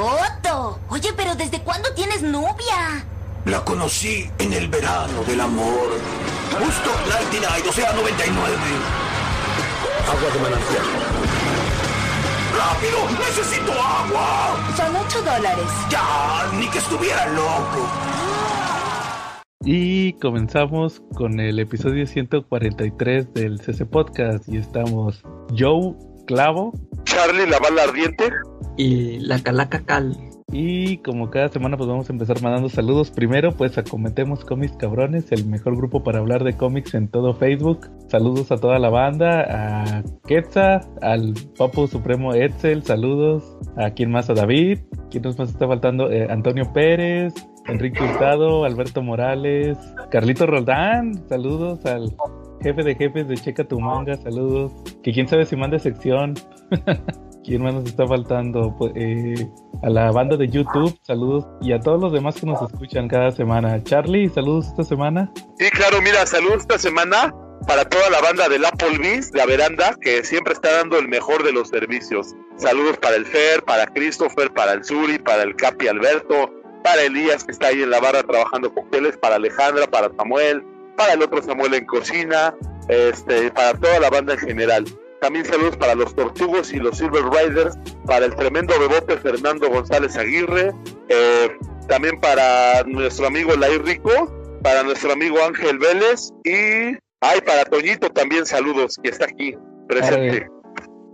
Otto, oye, pero ¿desde cuándo tienes novia? La conocí en el verano del amor. Justo 99, o sea, 99. Agua de manantial. ¡Rápido! ¡Necesito agua! Son 8 dólares. Ya, ni que estuviera loco. Y comenzamos con el episodio 143 del CC Podcast y estamos Joe Clavo, Charlie la bala ardiente. y la calaca cal. Y como cada semana pues vamos a empezar mandando saludos. Primero pues a Comentemos Cómics Cabrones, el mejor grupo para hablar de cómics en todo Facebook. Saludos a toda la banda, a Quetza, al Papo Supremo Etzel, saludos. A quién más, a David. ¿Quién nos más está faltando? Eh, Antonio Pérez, Enrique Hurtado, Alberto Morales, Carlito Roldán, saludos al jefe de jefes de Checa Tu Manga, saludos. Que quién sabe si manda sección. ¿Quién más nos está faltando? Pues, eh, a la banda de YouTube, saludos. Y a todos los demás que nos escuchan cada semana. Charlie, saludos esta semana. Sí, claro, mira, saludos esta semana para toda la banda del Applebee's, la veranda, que siempre está dando el mejor de los servicios. Saludos para el Fer, para Christopher, para el Suri, para el Capi Alberto, para Elías, que está ahí en la barra trabajando cócteles, para Alejandra, para Samuel, para el otro Samuel en cocina, este, para toda la banda en general. También saludos para los Tortugos y los Silver Riders, para el tremendo bebote Fernando González Aguirre, eh, también para nuestro amigo Lai Rico, para nuestro amigo Ángel Vélez y ay, para Toñito también saludos, que está aquí presente.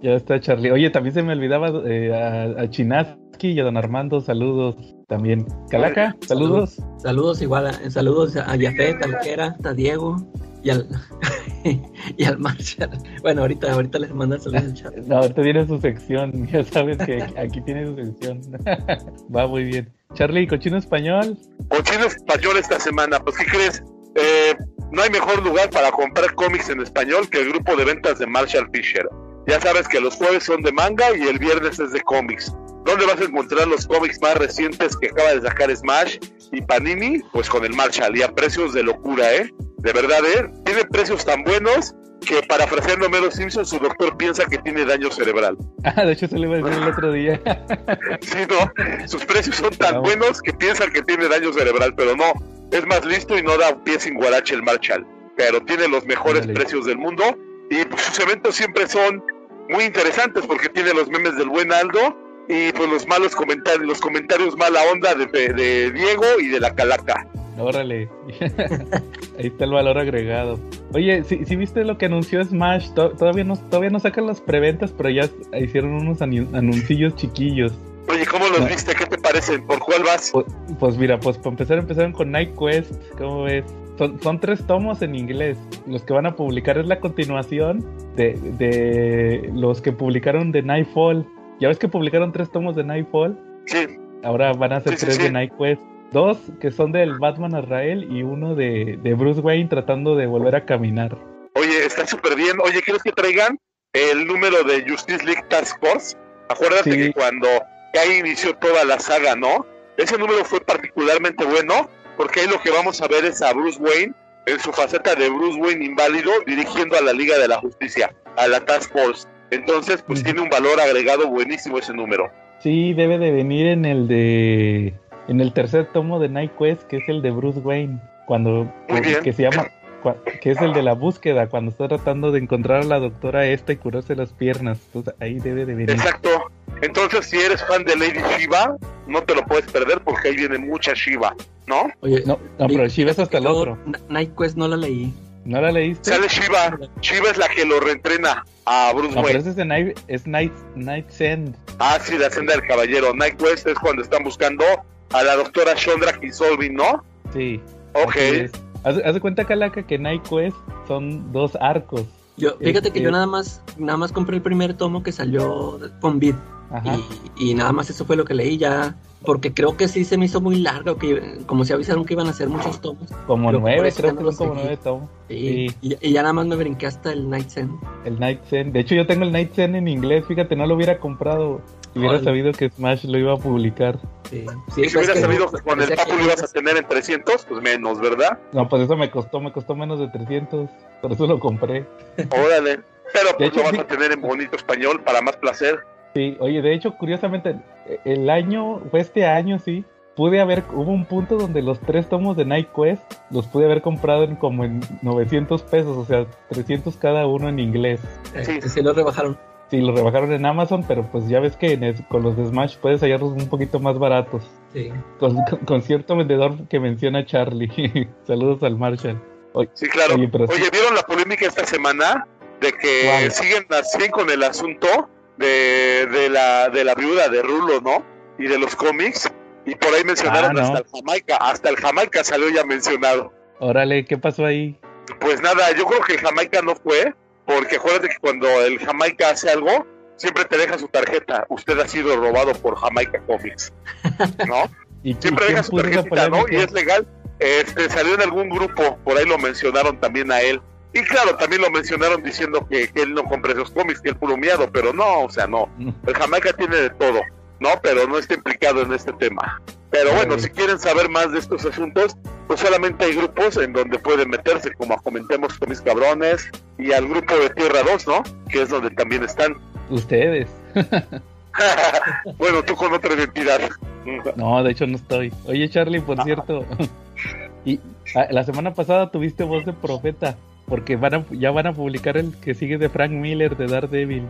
Ya está Charlie. Oye, también se me olvidaba eh, a, a Chinaski y a Don Armando, saludos también. Calaca, saludos. Saludos igual, a- saludos a Yafet, al Jera, a Diego y al y al Marshall. Bueno, ahorita, ahorita les mandan saludos al chat. No, ahorita tiene su sección, ya sabes que aquí tiene su sección. Va muy bien. Charlie, cochino español. Cochino español esta semana, pues ¿qué crees? Eh, no hay mejor lugar para comprar cómics en español que el grupo de ventas de Marshall Fisher. Ya sabes que los jueves son de manga y el viernes es de cómics. ¿Dónde vas a encontrar los cómics más recientes que acaba de sacar Smash y Panini? Pues con el Marshall y a precios de locura, ¿eh? De verdad, ¿eh? Tiene precios tan buenos que parafraseando a Mero Simpson, su doctor piensa que tiene daño cerebral. Ah, de hecho se le iba a decir el otro día. Sí, no, sus precios son tan Vamos. buenos que piensan que tiene daño cerebral, pero no, es más listo y no da un pie sin guarache el Marshall, pero tiene los mejores precios del mundo y pues, sus eventos siempre son muy interesantes porque tiene los memes del buen Aldo y pues los malos comentarios, los comentarios mala onda de, de Diego y de la Calaca. Órale. Ahí está el valor agregado. Oye, si si viste lo que anunció Smash? To- todavía no, todavía no sacan las preventas, pero ya hicieron unos anuncillos chiquillos. Oye, ¿cómo los No. viste? ¿Qué te parecen? ¿Por cuál vas? Pues, pues mira, pues para empezar empezaron con Night Quest, ¿cómo ves? Son, son tres tomos en inglés. Los que van a publicar es la continuación de, de los que publicaron de Nightfall. ¿Ya ves que publicaron tres tomos de Nightfall? Sí, Ahora van a ser Sí, sí, tres sí. de Night Quest. Dos que son del Batman Azrael y uno de, de Bruce Wayne tratando de volver a caminar. Oye, está súper bien. Oye, ¿quieres que traigan el número de Justice League Task Force? Acuérdate Sí. que cuando ahí inició toda la saga, ¿no? Ese número fue particularmente bueno porque ahí lo que vamos a ver es a Bruce Wayne en su faceta de Bruce Wayne inválido dirigiendo a la Liga de la Justicia, a la Task Force. Entonces, pues tiene un valor agregado buenísimo ese número. Sí, debe de venir en el de en el tercer tomo de Night Quest, que es el de Bruce Wayne, cuando Muy bien. que se llama que es el de la búsqueda, cuando está tratando de encontrar a la doctora esta y curarse las piernas. Entonces ahí debe de venir. Exacto. Entonces, si eres fan de Lady Shiva, no te lo puedes perder porque ahí viene mucha Shiva, ¿no? Oye, No, no, pero Shiva es hasta el otro. Night Quest no la leí. ¿No la leíste? Sale Shiva. Shiva es la que lo reentrena a Bruce No, pero Wayne. ese es de Night, es Night, Night's End. Ah, sí, la senda del caballero. Night Quest es cuando están buscando a la doctora Shondra Kisolvin, ¿no? Sí. Ok. Haz, haz de cuenta, Calaca, que Night Quest son dos arcos. Yo, fíjate que Este- yo nada más, nada más compré el primer tomo que salió con Bit y, y nada más eso fue lo que leí ya, porque creo que sí se me hizo muy largo, que como se avisaron que iban a hacer muchos tomos. Como nueve, creo que no son como nueve tomos. Y, Sí. y- y ya nada más me brinqué hasta el Night's End. El Night Zen. De hecho, yo tengo el Night Zen en inglés. Fíjate, no lo hubiera comprado. Si hubiera sabido que Smash lo iba a publicar. Sí, Y si hubieras que sabido que con el Papu lo ibas a tener en 300, pues menos, ¿verdad? No, pues eso me costó, me costó menos de 300. Por eso lo compré. Órale. Pero De pues hecho, lo vas sí. a tener en bonito español para más placer. Sí, oye, de hecho, curiosamente, el año, fue este año, sí, pude haber, hubo un punto donde los tres tomos de Night Quest los pude haber comprado en como en 900 pesos, o sea, 300 cada uno en inglés. Sí, sí los rebajaron. Sí, los rebajaron en Amazon, pero pues ya ves que en con los de Smash puedes hallarlos un poquito más baratos. Sí. Con, con- con cierto vendedor que menciona Charlie. Saludos al Marshall. Oye, Sí, claro. Oye, pero sí. Oye, ¿vieron la polémica esta semana? De que siguen así con el asunto de, de, la, de la viuda de Rulo, ¿no? Y de los cómics. Y por ahí mencionaron Ah, no. hasta el Jamaica. Hasta el Jamaica salió ya mencionado. órale, ¿qué pasó ahí? Pues nada, yo creo que el Jamaica no fue, porque acuérdate que cuando el Jamaica hace algo, siempre te deja su tarjeta. Usted ha sido robado por Jamaica Comics, ¿no? ¿Y, Siempre deja su tarjetita, ¿no? Y es legal. Este, salió en algún grupo, por ahí lo mencionaron también a él. Y claro, también lo mencionaron diciendo que, que él no compra esos cómics, que él puro miado, pero no, o sea, no. El Jamaica tiene de todo, ¿no? Pero no está implicado en este tema. Pero bueno, si quieren saber más de estos asuntos, pues solamente hay grupos en donde pueden meterse, como comentemos con mis cabrones, y al grupo de Tierra 2, ¿no? Que es donde también están. Ustedes. bueno, tú con otra identidad. No, de hecho no estoy. Oye, Charlie, por cierto. y ah, la semana pasada tuviste voz de profeta. Porque van a- ya van a publicar el que sigue de Frank Miller de Daredevil.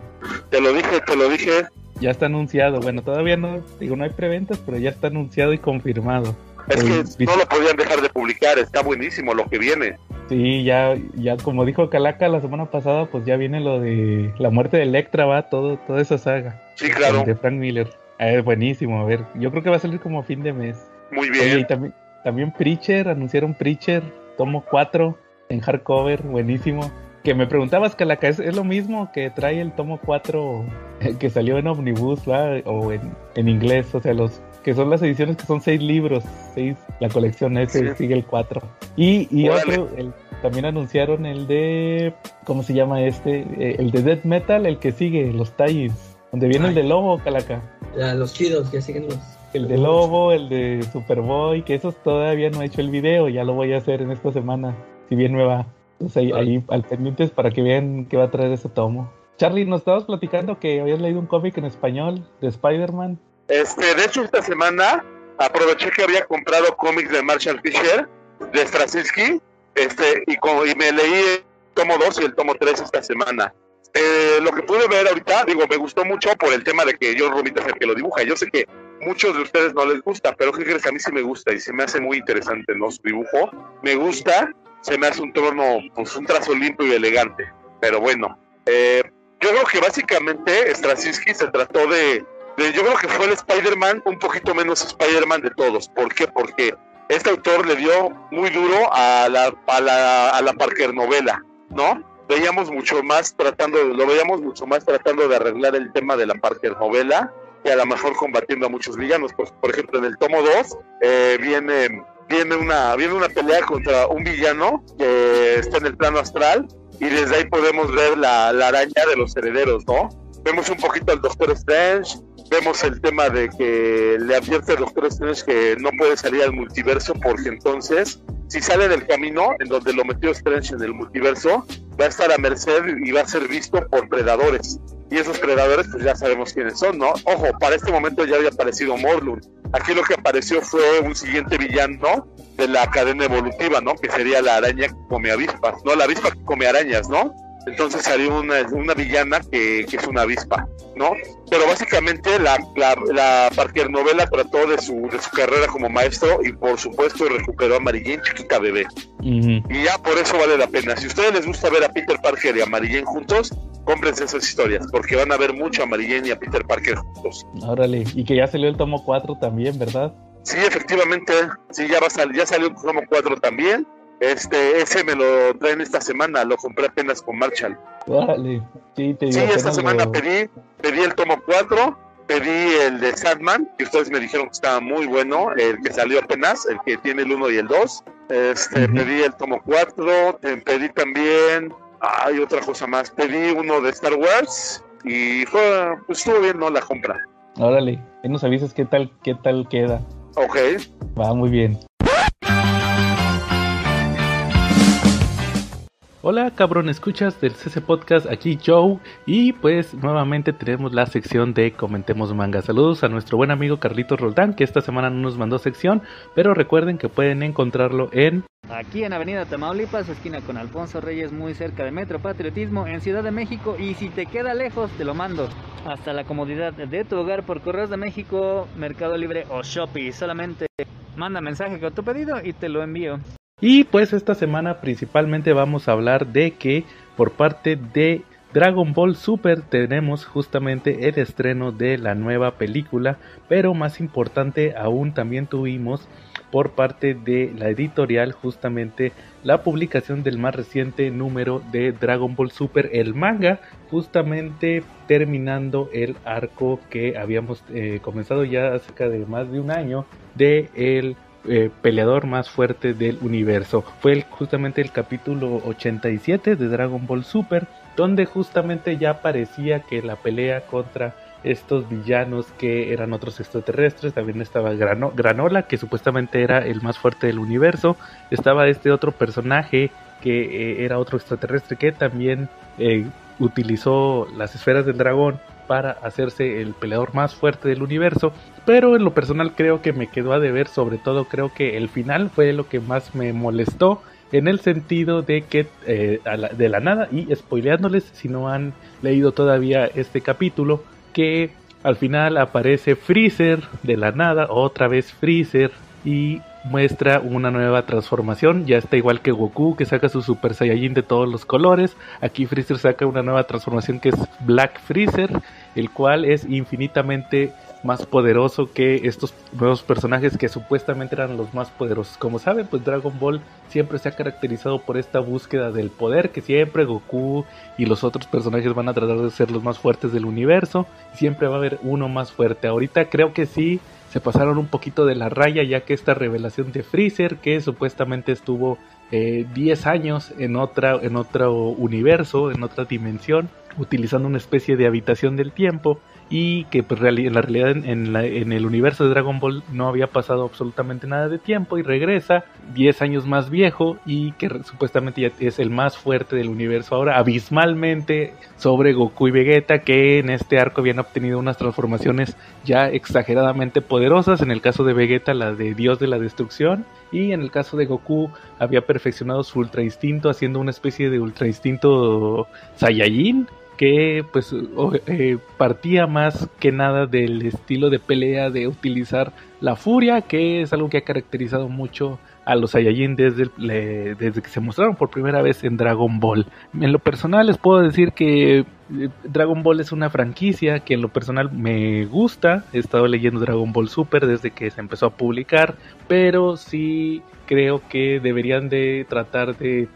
Te lo dije, te lo dije. Ya está anunciado. Bueno, todavía no, digo, no hay preventas, pero ya está anunciado y confirmado. Es que no lo podían dejar de publicar, está buenísimo lo que viene. Sí, ya, ya como dijo Calaca la semana pasada, pues ya viene lo de la muerte de Electra, va, todo, toda esa saga. Sí, claro, De Frank Miller. Ah, Es buenísimo, a ver, yo creo que va a salir como a fin de mes. muy Oye, y bien. también, también Preacher, anunciaron Preacher, tomo 4 en hardcover, buenísimo. Que me preguntabas, Calaca, ¿es, es lo mismo que trae el tomo 4 eh, que salió en Omnibus, ¿va? O en, en inglés, o sea, los que son las ediciones que son seis libros, seis, la colección ese Sí. sigue el 4. Y, y otro, el- también anunciaron el de, ¿cómo se llama este? Eh, el de Death Metal, el que sigue, los tie donde viene el de Lobo, Calaca. Ya, los chidos, ya siguen los. El de Lobo, el de Superboy, que esos todavía no he hecho el video, ya lo voy a hacer en esta semana, si bien me va. Entonces ahí, Vale. ahí al pendientes para que vean qué va a traer ese tomo. Charlie, nos estabas platicando que habías leído un cómic en español de Spider-Man. Este, de hecho, esta semana aproveché que había comprado cómics de Marshall Fisher, de Straczynski, este, y, y me leí el tomo 2 y el tomo 3 esta semana. Eh, lo que pude ver ahorita, digo, me gustó mucho por el tema de que John Romita es el que lo dibuja. Yo sé que muchos de ustedes no les gusta, pero ¿qué crees? A mí sí me gusta y se me hace muy interesante, ¿no? Su dibujo. Me gusta, se me hace un tono, pues un trazo limpio y elegante. Pero bueno, eh, yo creo que básicamente Straczynski se trató de, yo creo que fue el Spider-Man un poquito menos Spider-Man de todos. ¿Por qué? Porque este autor le dio muy duro a la, a la, a la Parker novela, ¿no? Veíamos mucho más tratando, lo veíamos mucho más tratando de arreglar el tema de la Parker novela que a lo mejor combatiendo a muchos villanos. Pues, por ejemplo, en el tomo 2 eh, viene, viene, una, viene una pelea contra un villano que está en el plano astral y desde ahí podemos ver la, la araña de los herederos, ¿no? Vemos un poquito al Doctor Strange, vemos el tema de que le advierte al Doctor Strange que no puede salir al multiverso porque entonces, si sale del camino en donde lo metió Strange en el multiverso, va a estar a merced y va a ser visto por predadores. Y esos predadores, pues ya sabemos quiénes son, ¿no? Ojo, para este momento ya había aparecido Morlun. Aquí lo que apareció fue un siguiente villano de la cadena evolutiva, ¿no? Que sería la araña que come avispas, ¿no? La avispa que come arañas, ¿no? Entonces salió una, una villana que, que es una avispa, ¿no? Pero básicamente la, la, la Parker novela trató de su, de su carrera como maestro y por supuesto recuperó a Jane chiquita bebé. Y ya por eso vale la pena. Si a ustedes les gusta ver a Peter Parker y a juntos, cómprense esas historias, porque van a ver mucho a Jane y a Peter Parker juntos. Órale, y que ya salió el tomo 4 también, ¿verdad? Sí, efectivamente, sí, ya va a salir, ya salió el tomo 4 también. Este, ese me lo traen esta semana, lo compré apenas con Marshall. Órale, sí, te Sí, esta semana pedí, pedí el tomo 4, pedí el de Sandman, que ustedes me dijeron que estaba muy bueno, el que salió apenas, el que tiene el 1 y el 2. Este, pedí el tomo 4, eh, pedí también, hay otra cosa más, pedí uno de Star Wars y fue, pues estuvo bien, ¿no? La compra. Órale, ahí nos avisas qué tal, qué tal queda. Ok, Va muy bien. Hola cabrón, escuchas del CC Podcast, aquí Joe y pues nuevamente tenemos la sección de Comentemos Manga. Saludos a nuestro buen amigo Carlitos Roldán que esta semana no nos mandó sección, pero recuerden que pueden encontrarlo en... Aquí en Avenida Tamaulipas, esquina con Alfonso Reyes, muy cerca de Metro Patriotismo, en Ciudad de México. Y si te queda lejos, te lo mando hasta la comodidad de tu hogar por Correos de México, Mercado Libre o Shopee. Solamente manda mensaje con tu pedido y te lo envío. Y pues esta semana principalmente vamos a hablar de que por parte de Dragon Ball Super tenemos justamente el estreno de la nueva película, pero más importante aún también tuvimos por parte de la editorial justamente la publicación del más reciente número de Dragon Ball Super, el manga, justamente terminando el arco que habíamos eh, comenzado ya hace de más de un año de el eh, peleador más fuerte del universo. Fue justamente el capítulo 87 de Dragon Ball Super, donde justamente ya parecía que la pelea contra estos villanos que eran otros extraterrestres, también estaba Granola, que supuestamente era el más fuerte del universo, estaba este otro personaje que eh, era otro extraterrestre que también eh, utilizó las esferas del dragón para hacerse el peleador más fuerte del universo. Pero en lo personal creo que me quedó a deber, sobre todo creo que el final fue lo que más me molestó. En el sentido de que eh, de la nada, y spoileándoles si no han leído todavía este capítulo, que al final aparece Freezer de la nada, otra vez Freezer, y muestra una nueva transformación. Ya está igual que Goku, que saca su Super Saiyajin de todos los colores. Aquí Freezer saca una nueva transformación que es Black Freezer, el cual es infinitamente más poderoso que estos nuevos personajes que supuestamente eran los más poderosos. Como saben, pues Dragon Ball siempre se ha caracterizado por esta búsqueda del poder, que siempre Goku y los otros personajes van a tratar de ser los más fuertes del universo. Siempre va a haber uno más fuerte. Ahorita creo que sí se pasaron un poquito de la raya ya que esta revelación de Freezer que supuestamente estuvo 10 eh, años en, otra, en otro universo, en otra dimensión, utilizando una especie de habitación del tiempo y que pues, en la realidad en, en, el universo de Dragon Ball no había pasado absolutamente nada de tiempo y regresa 10 años más viejo y que supuestamente ya es el más fuerte del universo ahora abismalmente sobre Goku y Vegeta que en este arco habían obtenido unas transformaciones ya exageradamente poderosas. En el caso de Vegeta la de Dios de la Destrucción y en el caso de Goku había perfeccionado su ultra instinto haciendo una especie de ultra instinto Saiyajin que pues eh, partía más que nada del estilo de pelea de utilizar la furia, que es algo que ha caracterizado mucho a los Saiyajin desde, desde que se mostraron por primera vez en Dragon Ball. En lo personal les puedo decir que eh, Dragon Ball es una franquicia que en lo personal me gusta. He estado leyendo Dragon Ball Super desde que se empezó a publicar, pero sí creo que deberían de tratar de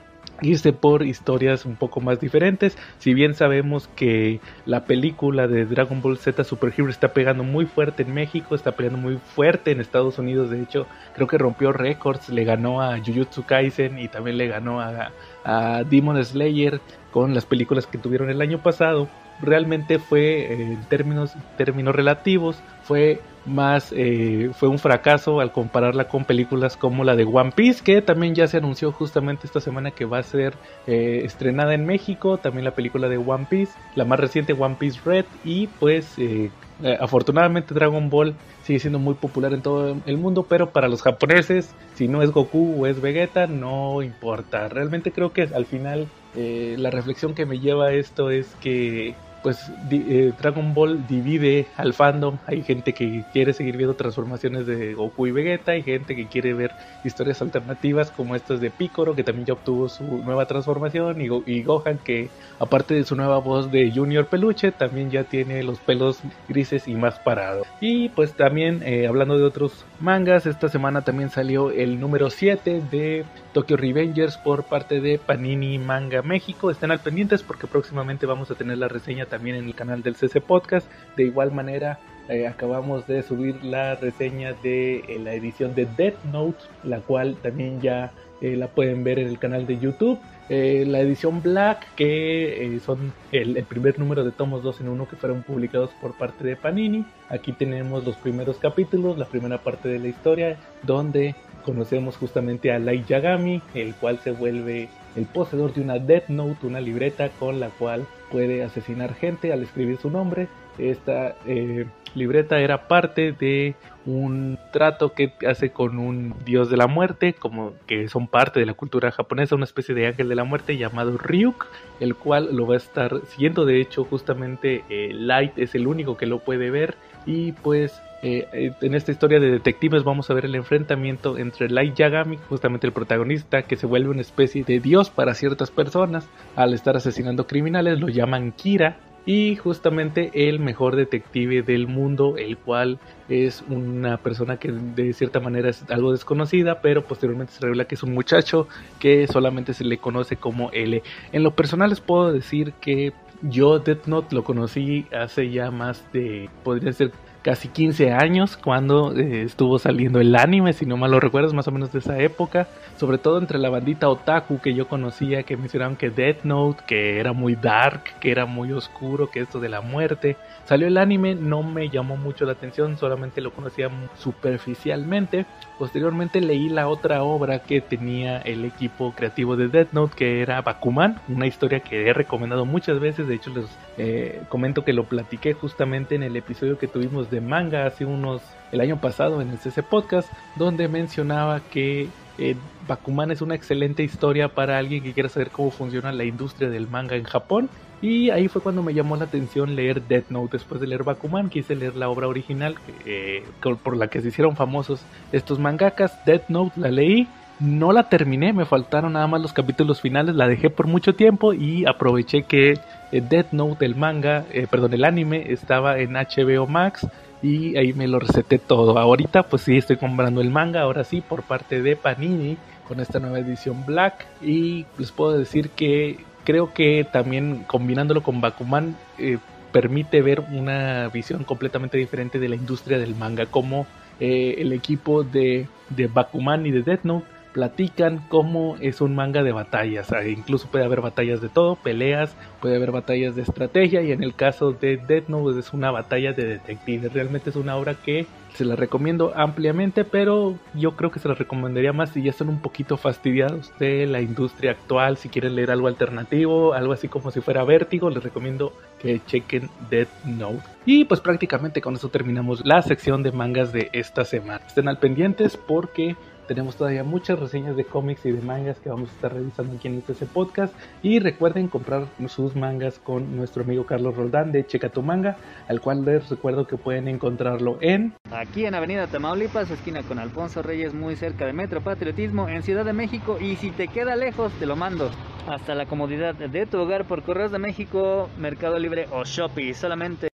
irse por historias un poco más diferentes. Si bien sabemos que la película de Dragon Ball Z Super Hero está pegando muy fuerte en México, está pegando muy fuerte en Estados Unidos, de hecho creo que rompió récords, le ganó a Jujutsu Kaisen y también le ganó a, a Demon Slayer con las películas que tuvieron el año pasado. Realmente fue en términos, términos relativos, fue más eh, fue un fracaso al compararla con películas como la de One Piece que también ya se anunció justamente esta semana que va a ser eh, estrenada en México también la película de One Piece la más reciente One Piece Red y pues eh, afortunadamente Dragon Ball sigue siendo muy popular en todo el mundo pero para los japoneses si no es Goku o es Vegeta no importa. Realmente creo que al final la reflexión que me lleva esto es que pues eh, Dragon Ball divide al fandom. Hay gente que quiere seguir viendo transformaciones de Goku y Vegeta, hay gente que quiere ver historias alternativas como estas de Piccolo, que también ya obtuvo su nueva transformación, y, Gohan, que aparte de su nueva voz de Junior Peluche, también ya tiene los pelos grises y más parados. Y pues también eh, hablando de otros mangas, esta semana también salió el número 7 de Tokyo Revengers por parte de Panini Manga México. Estén al pendientes porque próximamente vamos a tener la reseña también en el canal del CC Podcast. De igual manera, eh, acabamos de subir la reseña de eh, la edición de Death Note, la cual también ya eh, la pueden ver en el canal de YouTube. la edición Black, que son el, primer número de tomos 2 en 1 que fueron publicados por parte de Panini. Aquí tenemos los primeros capítulos, la primera parte de la historia, donde conocemos justamente a Light Yagami, el cual se vuelve el poseedor de una Death Note, una libreta con la cual puede asesinar gente al escribir su nombre. Esta eh, libreta era parte de un trato que hace con un dios de la muerte, como que son parte de la cultura japonesa, una especie de ángel de la muerte llamado Ryuk, el cual lo va a estar siguiendo. De hecho, justamente eh, Light es el único que lo puede ver y pues eh, eh, en esta historia de detectives vamos a ver el enfrentamiento entre Light Yagami, justamente el protagonista, que se vuelve una especie de dios para ciertas personas al estar asesinando criminales, lo llaman Kira, y justamente el mejor detective del mundo, el cual es una persona que de cierta manera es algo desconocida, pero posteriormente se revela que es un muchacho que solamente se le conoce como L. En lo personal les puedo decir que yo Death Note lo conocí hace ya más de, podría ser casi 15 años cuando eh, estuvo saliendo el anime, si no mal lo recuerdas, más o menos de esa época, sobre todo entre la bandita otaku que yo conocía, que mencionaban que Death Note, que era muy dark, que era muy oscuro, que esto de la muerte. Salió el anime, no me llamó mucho la atención, solamente lo conocía superficialmente. Posteriormente leí la otra obra que tenía el equipo creativo de Death Note, que era Bakuman, una historia que he recomendado muchas veces, de hecho les eh, comento que lo platiqué justamente en el episodio que tuvimos de manga hace unos, el año pasado en el CC Podcast, donde mencionaba que eh, Bakuman es una excelente historia para alguien que quiera saber cómo funciona la industria del manga en Japón. Y ahí fue cuando me llamó la atención leer Death Note. Después de leer Bakuman, quise leer la obra original eh, por la que se hicieron famosos estos mangakas. Death Note la leí no la terminé, me faltaron nada más los capítulos finales, la dejé por mucho tiempo y aproveché que eh, Death Note, el manga, eh, perdón, el anime estaba en HBO Max y ahí me lo receté todo. Ahorita pues sí estoy comprando el manga, ahora sí, por parte de Panini con esta nueva edición Black y les puedo decir que creo que también combinándolo con Bakuman eh, permite ver una visión completamente diferente de la industria del manga, como el equipo de, de Bakuman y de Death Note platican cómo es un manga de batallas. incluso puede haber batallas de todo, peleas, puede haber batallas de estrategia y en el caso de Death Note es una batalla de detectives. Realmente es una obra que se la recomiendo ampliamente, pero yo creo que se la recomendaría más si ya están un poquito fastidiados de la industria actual, si quieren leer algo alternativo, algo así como si fuera vértigo, les recomiendo que chequen Death Note. Y pues prácticamente con eso terminamos la sección de mangas de esta semana. Estén al pendientes porque tenemos todavía muchas reseñas de cómics y de mangas que vamos a estar revisando aquí en este podcast. Y recuerden comprar sus mangas con nuestro amigo Carlos Roldán de Checa tu Manga, al cual les recuerdo que pueden encontrarlo en... Aquí en Avenida Tamaulipas, esquina con Alfonso Reyes, muy cerca de Metro Patriotismo, en Ciudad de México. Y si te queda lejos, te lo mando hasta la comodidad de tu hogar por Correos de México, Mercado Libre o Shopee. Solamente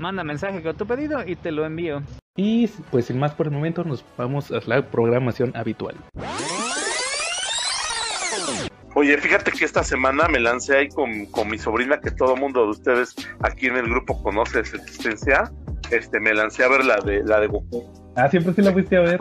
manda mensaje con tu pedido y te lo envío. Y pues sin más por el momento nos vamos a la programación habitual. Oye, fíjate que esta semana me lancé ahí con, mi sobrina, que todo mundo de ustedes aquí en el grupo conoce su existencia. Este, me lancé a ver la de la de Goku. Ah, siempre sí la fuiste a ver.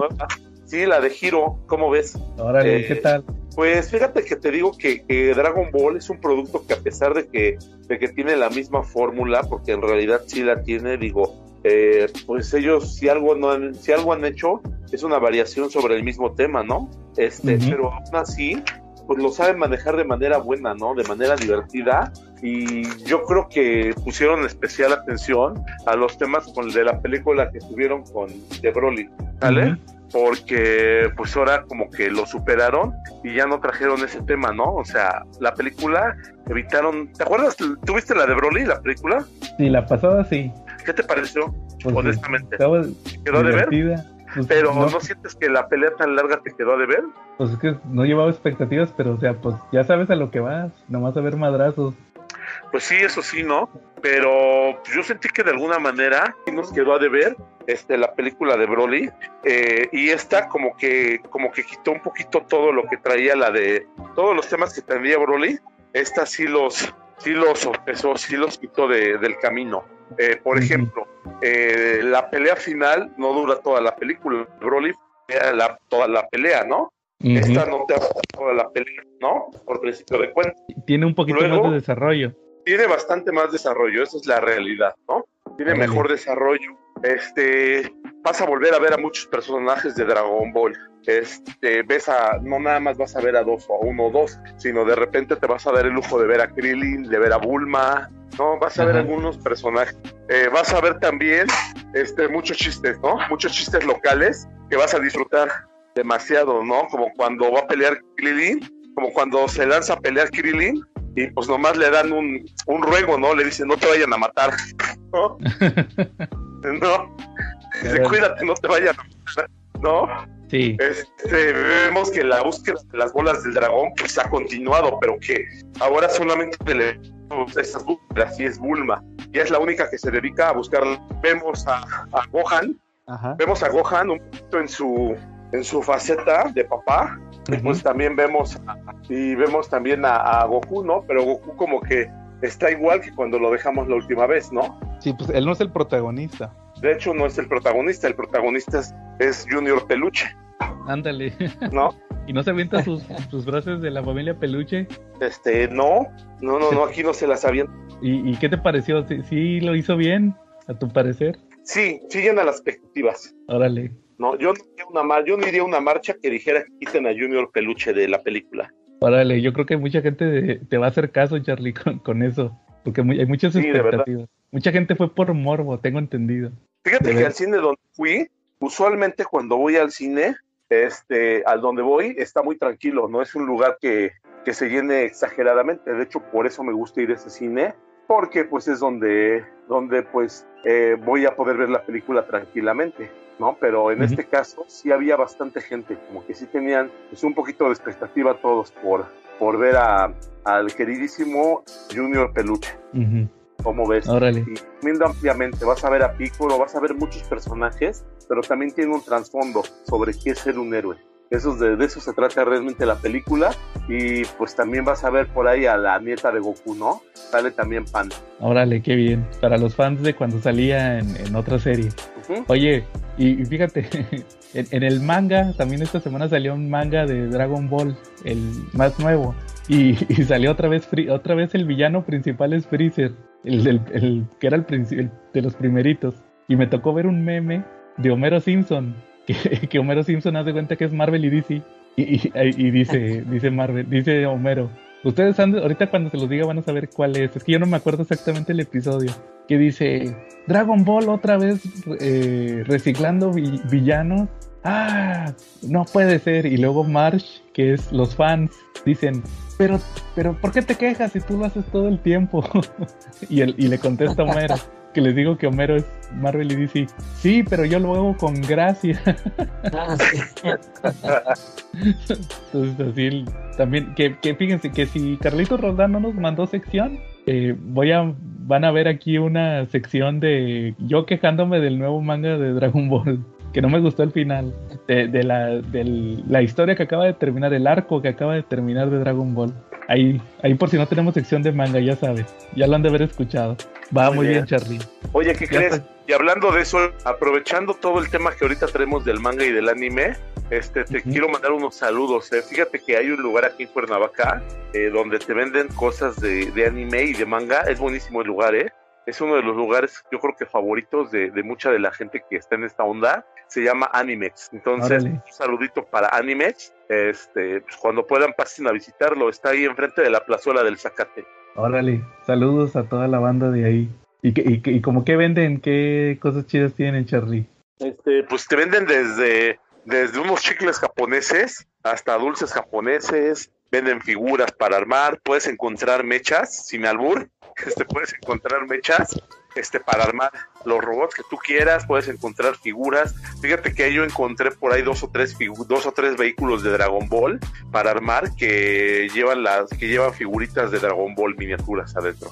Sí, la de Hiro, ¿cómo ves? Órale, ¿qué eh, tal? Pues fíjate que te digo que, Dragon Ball es un producto que a pesar de que, de que tiene la misma fórmula, porque en realidad sí la tiene, digo, eh, pues ellos si algo no han, si algo han hecho es una variación sobre el mismo tema, ¿no? Este, pero aún así, pues lo saben manejar de manera buena, ¿no? De manera divertida y yo creo que pusieron especial atención a los temas con, de la película que tuvieron con The Broly, ¿vale? Porque pues ahora como que lo superaron y ya no trajeron ese tema, ¿no? O sea, la película evitaron, ¿te acuerdas? ¿Tuviste la de Broly, la película? Sí, la pasada sí. ¿Qué te pareció? Pues, honestamente. ¿Quedó de ver? Pues, pero no, sientes que la pelea tan larga te quedó de ver? Pues es que no llevaba expectativas, pero o sea, pues ya sabes a lo que vas, nomás a ver madrazos. Pues sí, eso sí, ¿no? Pero yo sentí que de alguna manera nos quedó a deber este, la película de Broly eh, y esta como que como que quitó un poquito todo lo que traía la de todos los temas que traía Broly. Esta sí los sí los eso sí los quitó de, del camino. Eh, por ejemplo, eh, la pelea final no dura toda la película. Broly la, toda la pelea, ¿no? Esta no te toda la pelea, ¿no? Por principio de cuenta. Tiene un poquito más de desarrollo. Tiene bastante más desarrollo, esa es la realidad, ¿no? tiene mejor desarrollo. Este, vas a volver a ver a muchos personajes de Dragon Ball. Este, ves a, no nada más vas a ver a dos o a uno o dos, sino de repente te vas a dar el lujo de ver a Krillin, de ver a Bulma, ¿no? Vas a ver algunos personajes. Eh, vas a ver también este, muchos chistes, ¿no? Muchos chistes locales que vas a disfrutar demasiado, ¿no? Como cuando va a pelear Krillin, como cuando se lanza a pelear Krillin y pues nomás le dan un, un ruego, ¿no? Le dicen, no te vayan a matar, ¿no? no, dice, cuídate, no te vayan a matar, ¿no? Sí, Este, vemos que la búsqueda de las bolas del dragón pues ha continuado, pero que ahora solamente le esas búsquedas y es Bulma, y es la única que se dedica a buscar. Vemos a, a Gohan, ajá. vemos a Gohan un poquito en su en su faceta de papá, pues también vemos a- y vemos también a, a Goku, ¿no? Pero Goku como que está igual que cuando lo dejamos la última vez, ¿no? Sí, pues él no es el protagonista. De hecho, no es el protagonista, el protagonista es, es Junior Peluche, Ándale. ¿no? ¿Y no se avienta sus, sus frases de la familia Peluche? Este, no, no, no, no, aquí no se las habían. ¿Y, y qué te pareció? ¿Sí, sí lo hizo bien, a tu parecer? Sí, sí llena las expectativas. Órale. No, yo no una mar- yo no iría a una marcha que dijera que quiten a Junior Peluche de la película. Órale, yo creo que mucha gente te va a hacer caso, Charlie, con, con eso. Porque muy- hay muchas Sí, de verdad. expectativas. Mucha gente fue por morbo, tengo entendido. Fíjate que al cine donde fui, usualmente cuando voy al cine, este, al donde voy, está muy tranquilo, no es un lugar que, que se llene exageradamente. De hecho, por eso me gusta ir a ese cine, porque pues es donde, donde pues eh, voy a poder ver la película tranquilamente, ¿no? Pero en este caso sí había bastante gente, como que sí tenían pues, un poquito de expectativa todos por, por ver a, al queridísimo Junior Peluche. ¿Cómo ves? Órale. y viendo ampliamente. Vas a ver a Piccolo, vas a ver muchos personajes, pero también tiene un trasfondo sobre qué es ser un héroe. Eso es de, de eso se trata realmente la película. Y pues también vas a ver por ahí a la nieta de Goku, ¿no? Sale también Pan. Órale, qué bien. Para los fans de cuando salía en, en otra serie. Ujú. Oye, y, y fíjate, en, en el manga, también esta semana salió un manga de Dragon Ball, el más nuevo. Y, y salió otra vez, otra vez el villano principal es Freezer, el, que era el, el de los primeritos. Y me tocó ver un meme de Homero Simpson, que, que Homero Simpson hace cuenta que es Marvel y DC. Y, y- y dice, dice Marvel, dice Homero. Ustedes han ahorita cuando se los diga van a saber cuál es. Es que yo no me acuerdo exactamente el episodio. Que dice Dragon Ball otra vez eh, reciclando vi- villanos. Ah, no puede ser. Y luego Marsh, que es los fans, dicen, pero, pero, ¿por qué te quejas si tú lo haces todo el tiempo? y, él, y le contesta Homero, que les digo que Homero es Marvel y DC. Sí, pero yo lo hago con gracia. Ah, sí. Entonces así el- también que, que fíjense que si Carlitos Roldán no nos mandó sección, eh, voy a van a ver aquí una sección de yo quejándome del nuevo manga de Dragon Ball, que no me gustó el final, de, de la, de la historia que acaba de terminar, el arco que acaba de terminar de Dragon Ball. Ahí, ahí por si no tenemos sección de manga, ya sabes, ya lo han de haber escuchado. Va Muy muy, bien. bien, Charlie. Oye, ¿qué Ya crees? está. Y hablando de eso, aprovechando todo el tema que ahorita tenemos del manga y del anime, este, te quiero mandar unos saludos. eh. Fíjate que hay un lugar aquí en Cuernavaca eh, donde te venden cosas de, de anime y de manga. Es buenísimo el lugar, ¿eh? Es uno de los lugares, yo creo que favoritos de, de mucha de la gente que está en esta onda. Se llama Animex. Entonces, Órale. un saludito para Animex. Este, pues cuando puedan, pasen a visitarlo. Está ahí enfrente de la plazuela del Zacate. Órale, saludos a toda la banda de ahí. ¿Y, que, y, que- y como que venden? ¿Qué cosas chidas tienen, Charlie? Este, pues te venden desde, desde unos chicles japoneses hasta dulces japoneses, venden figuras para armar, puedes encontrar mechas, sin albur, este, puedes encontrar mechas este, para armar los robots que tú quieras, puedes encontrar figuras. Fíjate que yo encontré por ahí dos o tres dos o tres vehículos de Dragon Ball para armar que llevan las que llevan figuritas de Dragon Ball miniaturas adentro.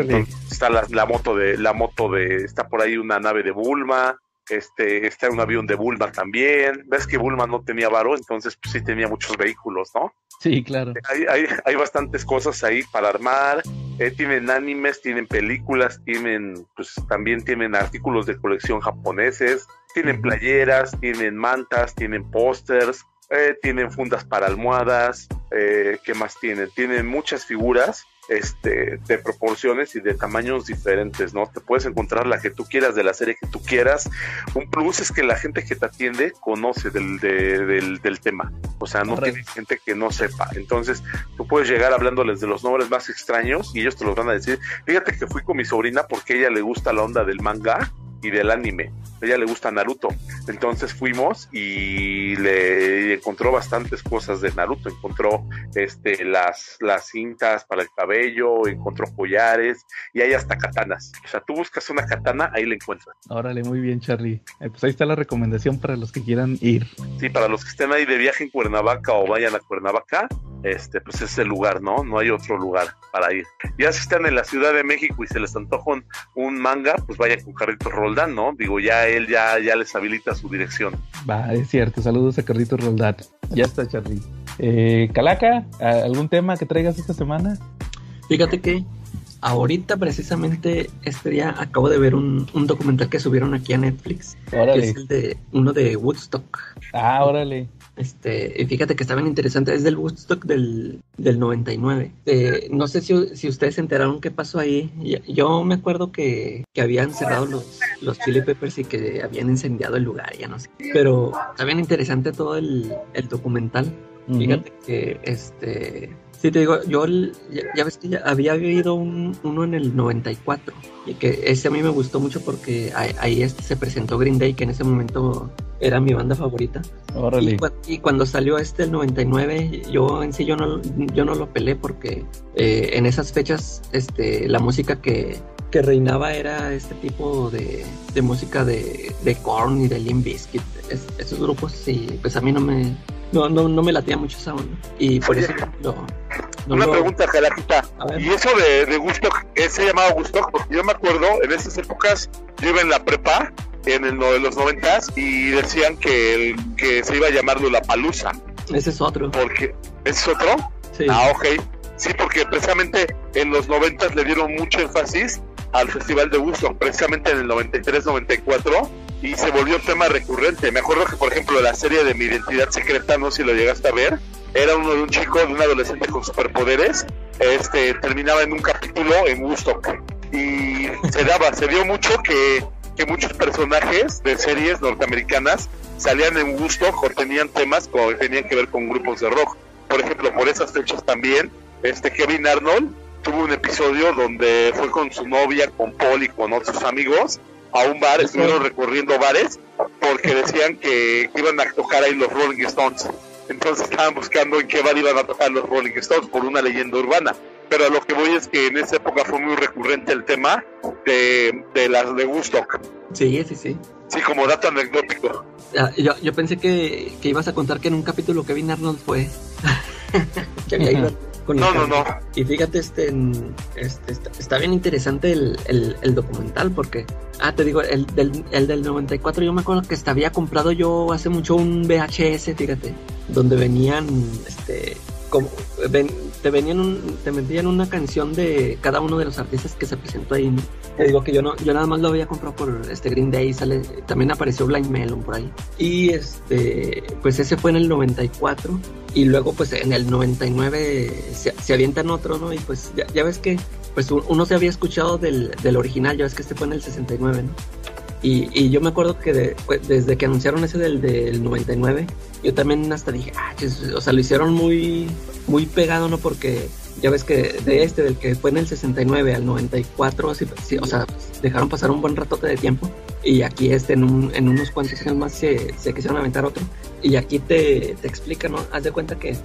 Entonces, está la, la moto de la moto de está por ahí una nave de Bulma este está un avión de Bulma también. Ves que Bulma no tenía varo entonces pues sí tenía muchos vehículos no Sí, claro. hay, hay, hay bastantes cosas ahí para armar. Eh, tienen animes tienen películas tienen pues también tienen artículos de colección japoneses tienen playeras tienen mantas tienen pósters eh, tienen fundas para almohadas, eh, ¿qué más tienen? Tienen muchas figuras este, de proporciones y de tamaños diferentes, ¿no? Te puedes encontrar la que tú quieras de la serie que tú quieras. Un plus es que la gente que te atiende conoce del, del, del tema, o sea, no tiene gente que no sepa. Entonces, tú puedes llegar hablándoles de los nombres más extraños y ellos te los van a decir. Fíjate que fui con mi sobrina porque a ella le gusta la onda del manga y del anime. A ella le gusta Naruto. Entonces fuimos y le encontró bastantes cosas de Naruto. Encontró este las, las cintas para el cabello, encontró collares y hay hasta katanas. O sea, tú buscas una katana, ahí la encuentras. Órale, muy bien, Charlie. Eh, pues ahí está la recomendación para los que quieran ir. Sí, para los que estén ahí de viaje en Cuernavaca o vayan a Cuernavaca, este, pues es el lugar, ¿no? No hay otro lugar para ir. Ya si están en la Ciudad de México y se les antoja un, manga, pues vayan con Carlitos Roldán, ¿no? Digo, ya él ya, ya les habilita su dirección. Va, es cierto. Saludos a Carlitos Roldán. Ya está, Charlie. Eh, Calaca, ¿algún tema que traigas esta semana? Fíjate que ahorita precisamente este día acabo de ver un, documental que subieron aquí a Netflix. Órale. Que es el de uno de Woodstock. Ah, órale. Este, y fíjate que está bien interesante, es del Woodstock del, del 99. Eh, no sé si, si, ustedes se enteraron qué pasó ahí. Yo me acuerdo que, que habían cerrado los, los Chili Peppers y que habían incendiado el lugar, ya no sé. Pero está bien interesante todo el, el documental. Fíjate que este Sí, te digo, yo ya, ves que ya había habido un, uno en el 94 y que ese a mí me gustó mucho porque ahí, este se presentó Green Day, que en ese momento era mi banda favorita. Y, cuando salió este el 99, yo en sí yo no, yo no lo pelé porque eh, en esas fechas este, la música que, que reinaba era este tipo de, de música de, de Korn y de Limp Bizkit, esos grupos, y pues a mí no me, no, no, no me latía mucho esa onda. Y por eso Una pregunta, Jalajita. ¿Y eso de, de Gusto, se llamaba Gusto? Porque yo me acuerdo, en esas épocas, yo iba en la prepa, en el, los noventas, y decían que, el, que se iba a llamar Palusa. Ese es otro. Porque, ¿Ese es otro? Sí. Ah, ok. Sí, porque precisamente en los noventas le dieron mucho énfasis al Festival de Gusto, precisamente en el 93-94 y se volvió un tema recurrente. Me acuerdo que, por ejemplo, la serie de Mi Identidad Secreta, no sé si lo llegaste a ver, era uno de un chico, de un adolescente con superpoderes, este, terminaba en un capítulo en Woodstock. Y se daba, se dio mucho que, que muchos personajes de series norteamericanas salían en Woodstock o tenían temas que tenían que ver con grupos de rock. Por ejemplo, por esas fechas también, este Kevin Arnold tuvo un episodio donde fue con su novia, con Paul y con otros amigos a un bar, estuvieron recorriendo bares porque decían que iban a tocar ahí los Rolling Stones. Entonces estaban buscando en qué bar iban a tocar los Rolling Stones por una leyenda urbana. Pero a lo que voy es que en esa época fue muy recurrente el tema de, de las de Woodstock. Sí, sí, sí. Sí, como dato anecdótico. Yo, yo pensé que, que ibas a contar que en un capítulo Kevin Arnold fue. que había ido no, no, no. Y fíjate, este, este está, bien interesante el, el, documental porque, ah, te digo, el del, el del 94 yo me acuerdo que había comprado yo hace mucho un VHS, fíjate, donde venían, este, como, te venían un, te vendían una canción de cada uno de los artistas que se presentó ahí, Te digo que yo no, yo nada más lo había comprado por este Green Day, sale, también apareció Blind Melon por ahí. Y este, pues ese fue en el 94 y luego pues en el 99 se, se avientan otro, ¿no? Y pues ya, ves que pues uno se había escuchado del, del, original, ya ves que este fue en el 69, ¿no? Y, y yo me acuerdo que pues, desde que anunciaron ese del, del 99, yo también hasta dije, ah, o sea, lo hicieron muy, muy pegado, ¿no? Porque ya ves que de este, del que fue en el 69 al 94, así, o sea, dejaron pasar un buen ratote de tiempo. Y aquí este, en, un, en unos cuantos años más se, se quisieron aventar otro. Y aquí te, te explica, ¿no? Haz de cuenta que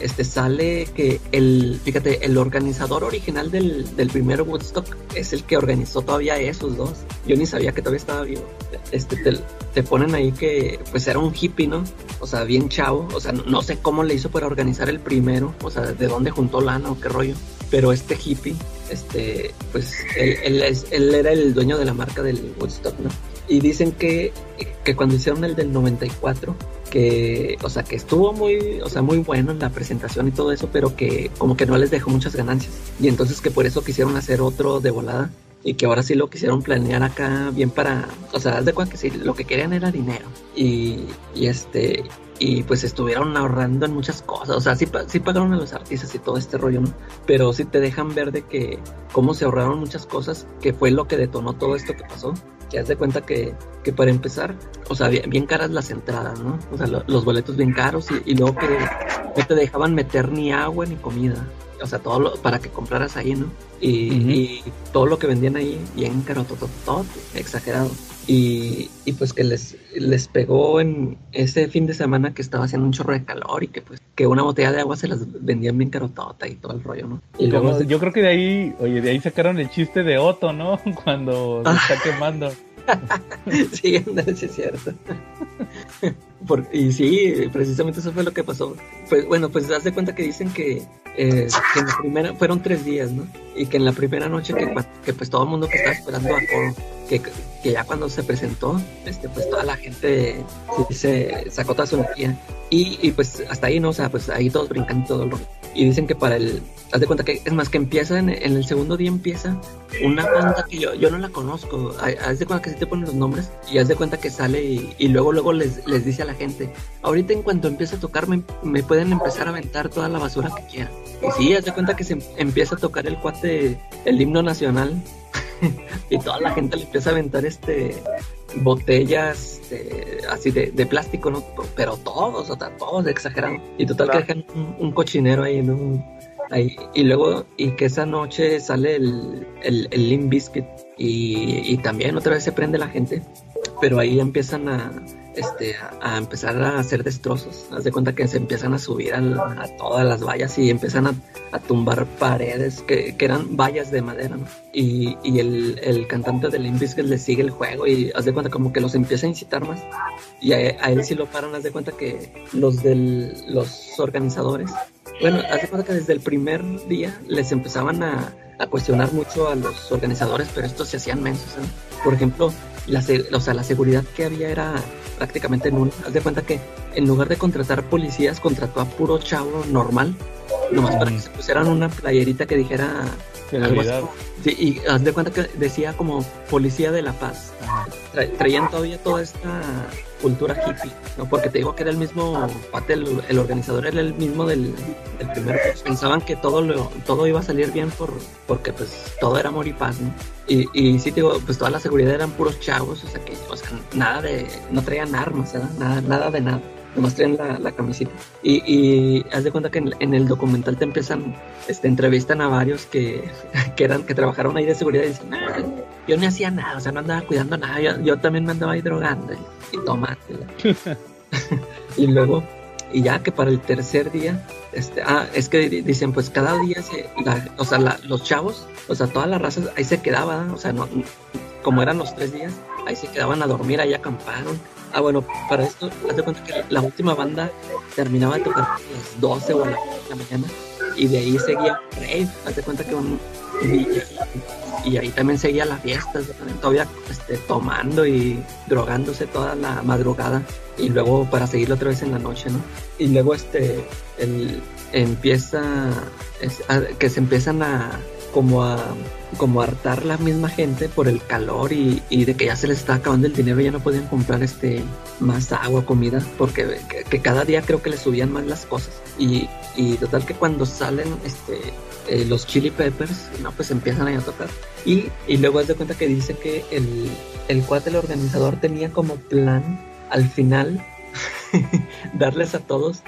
este, sale que el, fíjate, el organizador original del, del primer Woodstock es el que organizó todavía esos dos. Yo ni sabía que todavía estaba vivo. Este, te, ponen ahí que pues era un hippie, ¿no? O sea, bien chavo. O sea, no, sé cómo le hizo para organizar el primero. O sea, de dónde juntó lana o qué rollo. Pero este hippie, este, pues él, él, él era el dueño de la marca del Woodstock, ¿no? Y dicen que, que cuando hicieron el del 94, que, o sea, que estuvo muy, o sea, muy bueno en la presentación y todo eso, pero que como que no les dejó muchas ganancias. Y entonces que por eso quisieron hacer otro de volada y que ahora sí lo quisieron planear acá bien para, o sea, de cuenta que sí, lo que querían era dinero. Y, este, y pues estuvieron ahorrando en muchas cosas. O sea, sí, sí pagaron a los artistas y todo este rollo. Pero sí te dejan ver de que cómo se ahorraron muchas cosas, que fue lo que detonó todo esto que pasó. Que haz de cuenta que, que para empezar, o sea, bien, caras las entradas, ¿no? O sea, los boletos bien caros y, y, luego que no te dejaban meter ni agua ni comida. O sea, todo lo, para que compraras ahí, ¿no? Y, y todo lo que vendían ahí bien caro, todo, todo, exagerado. Y, y, pues que les, les pegó en ese fin de semana que estaba haciendo un chorro de calor y que pues que una botella de agua se las vendían bien carotota y todo el rollo, ¿no? Y luego, yo creo que de ahí, oye, de ahí sacaron el chiste de Otto, ¿no? Cuando se está quemando. sí, sí es cierto. y sí, precisamente eso fue lo que pasó. Pues bueno, pues das de cuenta que dicen que, eh, que en la primera, fueron tres días, ¿no? Y que en la primera noche que, que pues todo el mundo que estaba esperando a Coro, que, que, ya cuando se presentó, este, pues toda la gente se, sacó toda su energía. Y, y, pues hasta ahí, ¿no? O sea, pues ahí todos brincando todo el rollo. Y dicen que para el, haz de cuenta que es más que empieza en, el segundo día empieza una banda que yo, yo no la conozco. Haz de cuenta que sí te ponen los nombres y haz de cuenta que sale y, luego luego les, les dice a la gente, ahorita en cuanto empiece a tocar me, me, pueden empezar a aventar toda la basura que quieran. Y sí, haz de cuenta que se empieza a tocar el cuate, el himno nacional y toda la gente le empieza a aventar este botellas este, así de, de, plástico, ¿no? Pero todos, o sea, todos exagerados. Y total que dejan un, cochinero ahí, ¿no? Ahí. Y luego, y que esa noche sale el, el, el Limp Biscuit y, y también otra vez se prende la gente, pero ahí empiezan a, este, a, empezar a hacer destrozos. Haz de cuenta que se empiezan a subir a, todas las vallas y empiezan a, tumbar paredes que, eran vallas de madera, Y, y el, el, cantante del que le sigue el juego y haz de cuenta como que los empieza a incitar más. Y a, él sí lo paran, haz de cuenta que los del, los organizadores, bueno, haz de cuenta que desde el primer día les empezaban a, cuestionar mucho a los organizadores, pero estos se hacían mensos, Por ejemplo, la, o sea, la seguridad que había era prácticamente nula. Haz de cuenta que en lugar de contratar policías, contrató a puro chavo normal, nomás para que se pusieran una playerita que dijera Sí, y haz de cuenta que decía como policía de la paz. traían todavía toda esta cultura hippie, ¿no? Porque te digo que era el mismo, el, el organizador era el mismo del, del primero. Pensaban que todo lo, todo iba a salir bien por, porque pues todo era amor y paz, ¿no? Y, y sí te digo, pues toda la seguridad eran puros chavos, o sea que, o sea, nada de, no traían armas, ¿verdad? Nada, nada de nada nomás la, la camisita. Y, y haz de cuenta que en, el documental te empiezan, este, entrevistan a varios que, que eran, que trabajaron ahí de seguridad y dicen, ah, yo ni hacía nada, o sea, no andaba cuidando nada, yo, yo también me andaba ahí drogando y, y y luego, y ya que para el tercer día, este, ah, es que dicen, pues cada día, se, o sea, los chavos, o sea, todas las razas ahí se quedaban, o sea, no, como eran los tres días, ahí se quedaban a dormir, ahí acamparon. Ah, bueno, para esto, haz de cuenta que la última banda terminaba de tocar a las 12 o a la, la mañana y de ahí seguía rave, haz de cuenta que un, y ahí también seguía la fiesta, todavía este, tomando y drogándose toda la madrugada y luego para seguirlo otra vez en la noche, ¿no? Y luego este, el, empieza, que se empiezan a como a como hartar la misma gente por el calor y, de que ya se les está acabando el dinero, ya no podían comprar este más agua, comida, porque que, cada día creo que les subían más las cosas. Y, y total que cuando salen este eh, los Chili Peppers, no, pues empiezan a tocar. Y, y luego es de cuenta que dice que el, el cuate, el organizador, tenía como plan al final darles a todos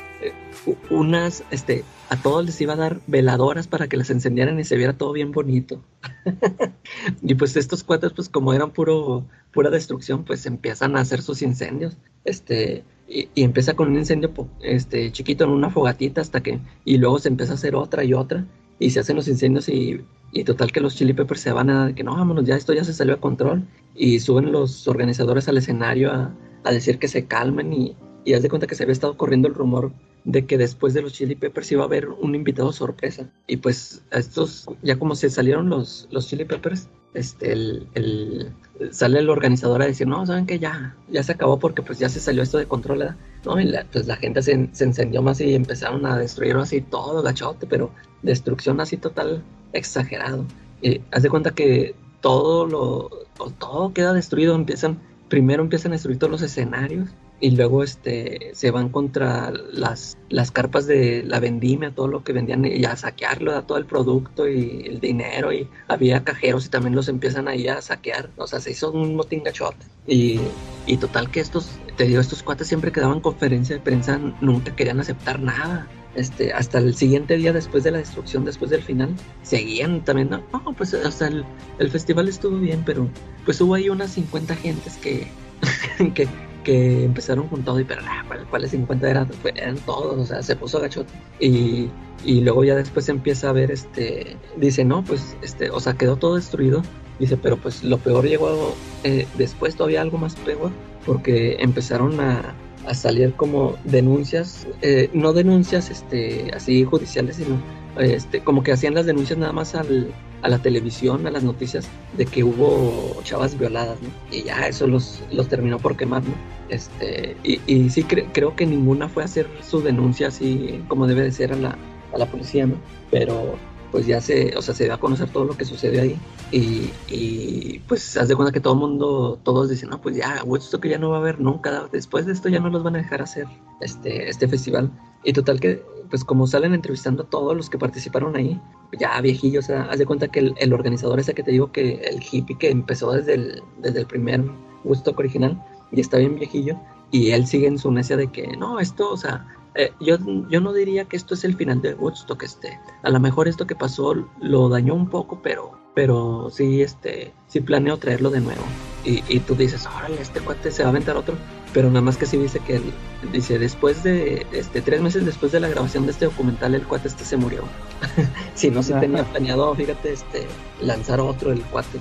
unas, este, a todos les iba a dar veladoras para que las encendieran y se viera todo bien bonito. y pues estos cuates, pues como eran puro, pura destrucción, pues empiezan a hacer sus incendios. Este, y, y, empieza con un incendio este, chiquito en una fogatita hasta que, y luego se empieza a hacer otra y otra y se hacen los incendios y, y total que los Chili Peppers se van a que no, vámonos, ya esto ya se salió a control y suben los organizadores al escenario a, a decir que se calmen y, y haz de cuenta que se había estado corriendo el rumor de que después de los Chili Peppers iba a haber un invitado sorpresa y pues estos ya como se salieron los, los Chili Peppers este el, el sale el organizador a decir no saben que ya ya se acabó porque pues ya se salió esto de control ¿verdad? no y pues la gente se, se encendió más y empezaron a destruirlo así todo gachote pero destrucción así total exagerado. Y haz de cuenta que todo lo todo queda destruido, empiezan primero empiezan a destruir todos los escenarios y luego este se van contra las, las carpas de la vendimia, todo lo que vendían y a saquearlo, a todo el producto y el dinero y había cajeros y también los empiezan ahí a saquear, o sea, se hizo un motingachote. Y, y total que estos, te digo, estos cuates siempre que daban conferencia de prensa nunca querían aceptar nada. Este, hasta el siguiente día después de la destrucción, después del final, seguían también, no, no pues hasta el, el festival estuvo bien, pero pues hubo ahí unas 50 gentes que, que, que empezaron con todo y pero ah, ¿cuál- ¿cuáles 50 eran? Fue- eran todos, o sea, se puso gachote. Y, y luego ya después empieza a ver, este, dice, no, pues, este, o sea, quedó todo destruido. Dice, pero pues lo peor llegó eh, después, todavía algo más peor, porque empezaron a, a salir como denuncias, eh, no denuncias este, así judiciales, sino este, como que hacían las denuncias nada más al, a la televisión, a las noticias, de que hubo chavas violadas. Y ya eso los, los terminó por quemar, ¿no? Este, y, y sí cre- creo que ninguna fue a hacer su denuncia así como debe de ser a la, a la policía, ¿no? Pero pues ya se, o sea, se a conocer todo lo que sucedió ahí. Y, y pues haz de cuenta que todo el mundo, todos dicen, no, pues ya, Woodstock ya no va a haber nunca, después de esto ya no los van a dejar hacer este, este festival. Y total que, pues como salen entrevistando a todos los que participaron ahí, ya viejillos, o sea, haz de cuenta que el, el organizador ese que te digo que el hippie que empezó desde el, desde el primer Woodstock original, y está bien viejillo, y él sigue en su necia de que, no, esto, o sea, eh, yo, yo no diría que esto es el final de Woodstock, este, a lo mejor esto que pasó lo dañó un poco, pero, pero sí, este, sí planeo traerlo de nuevo. Y, y tú dices, órale, este cuate se va a aventar otro, pero nada más que sí dice que, él- dice, después de, este, tres meses después de la grabación de este documental, el cuate este se murió. si no, se Ajá. tenía planeado, fíjate, este, lanzar otro el cuate.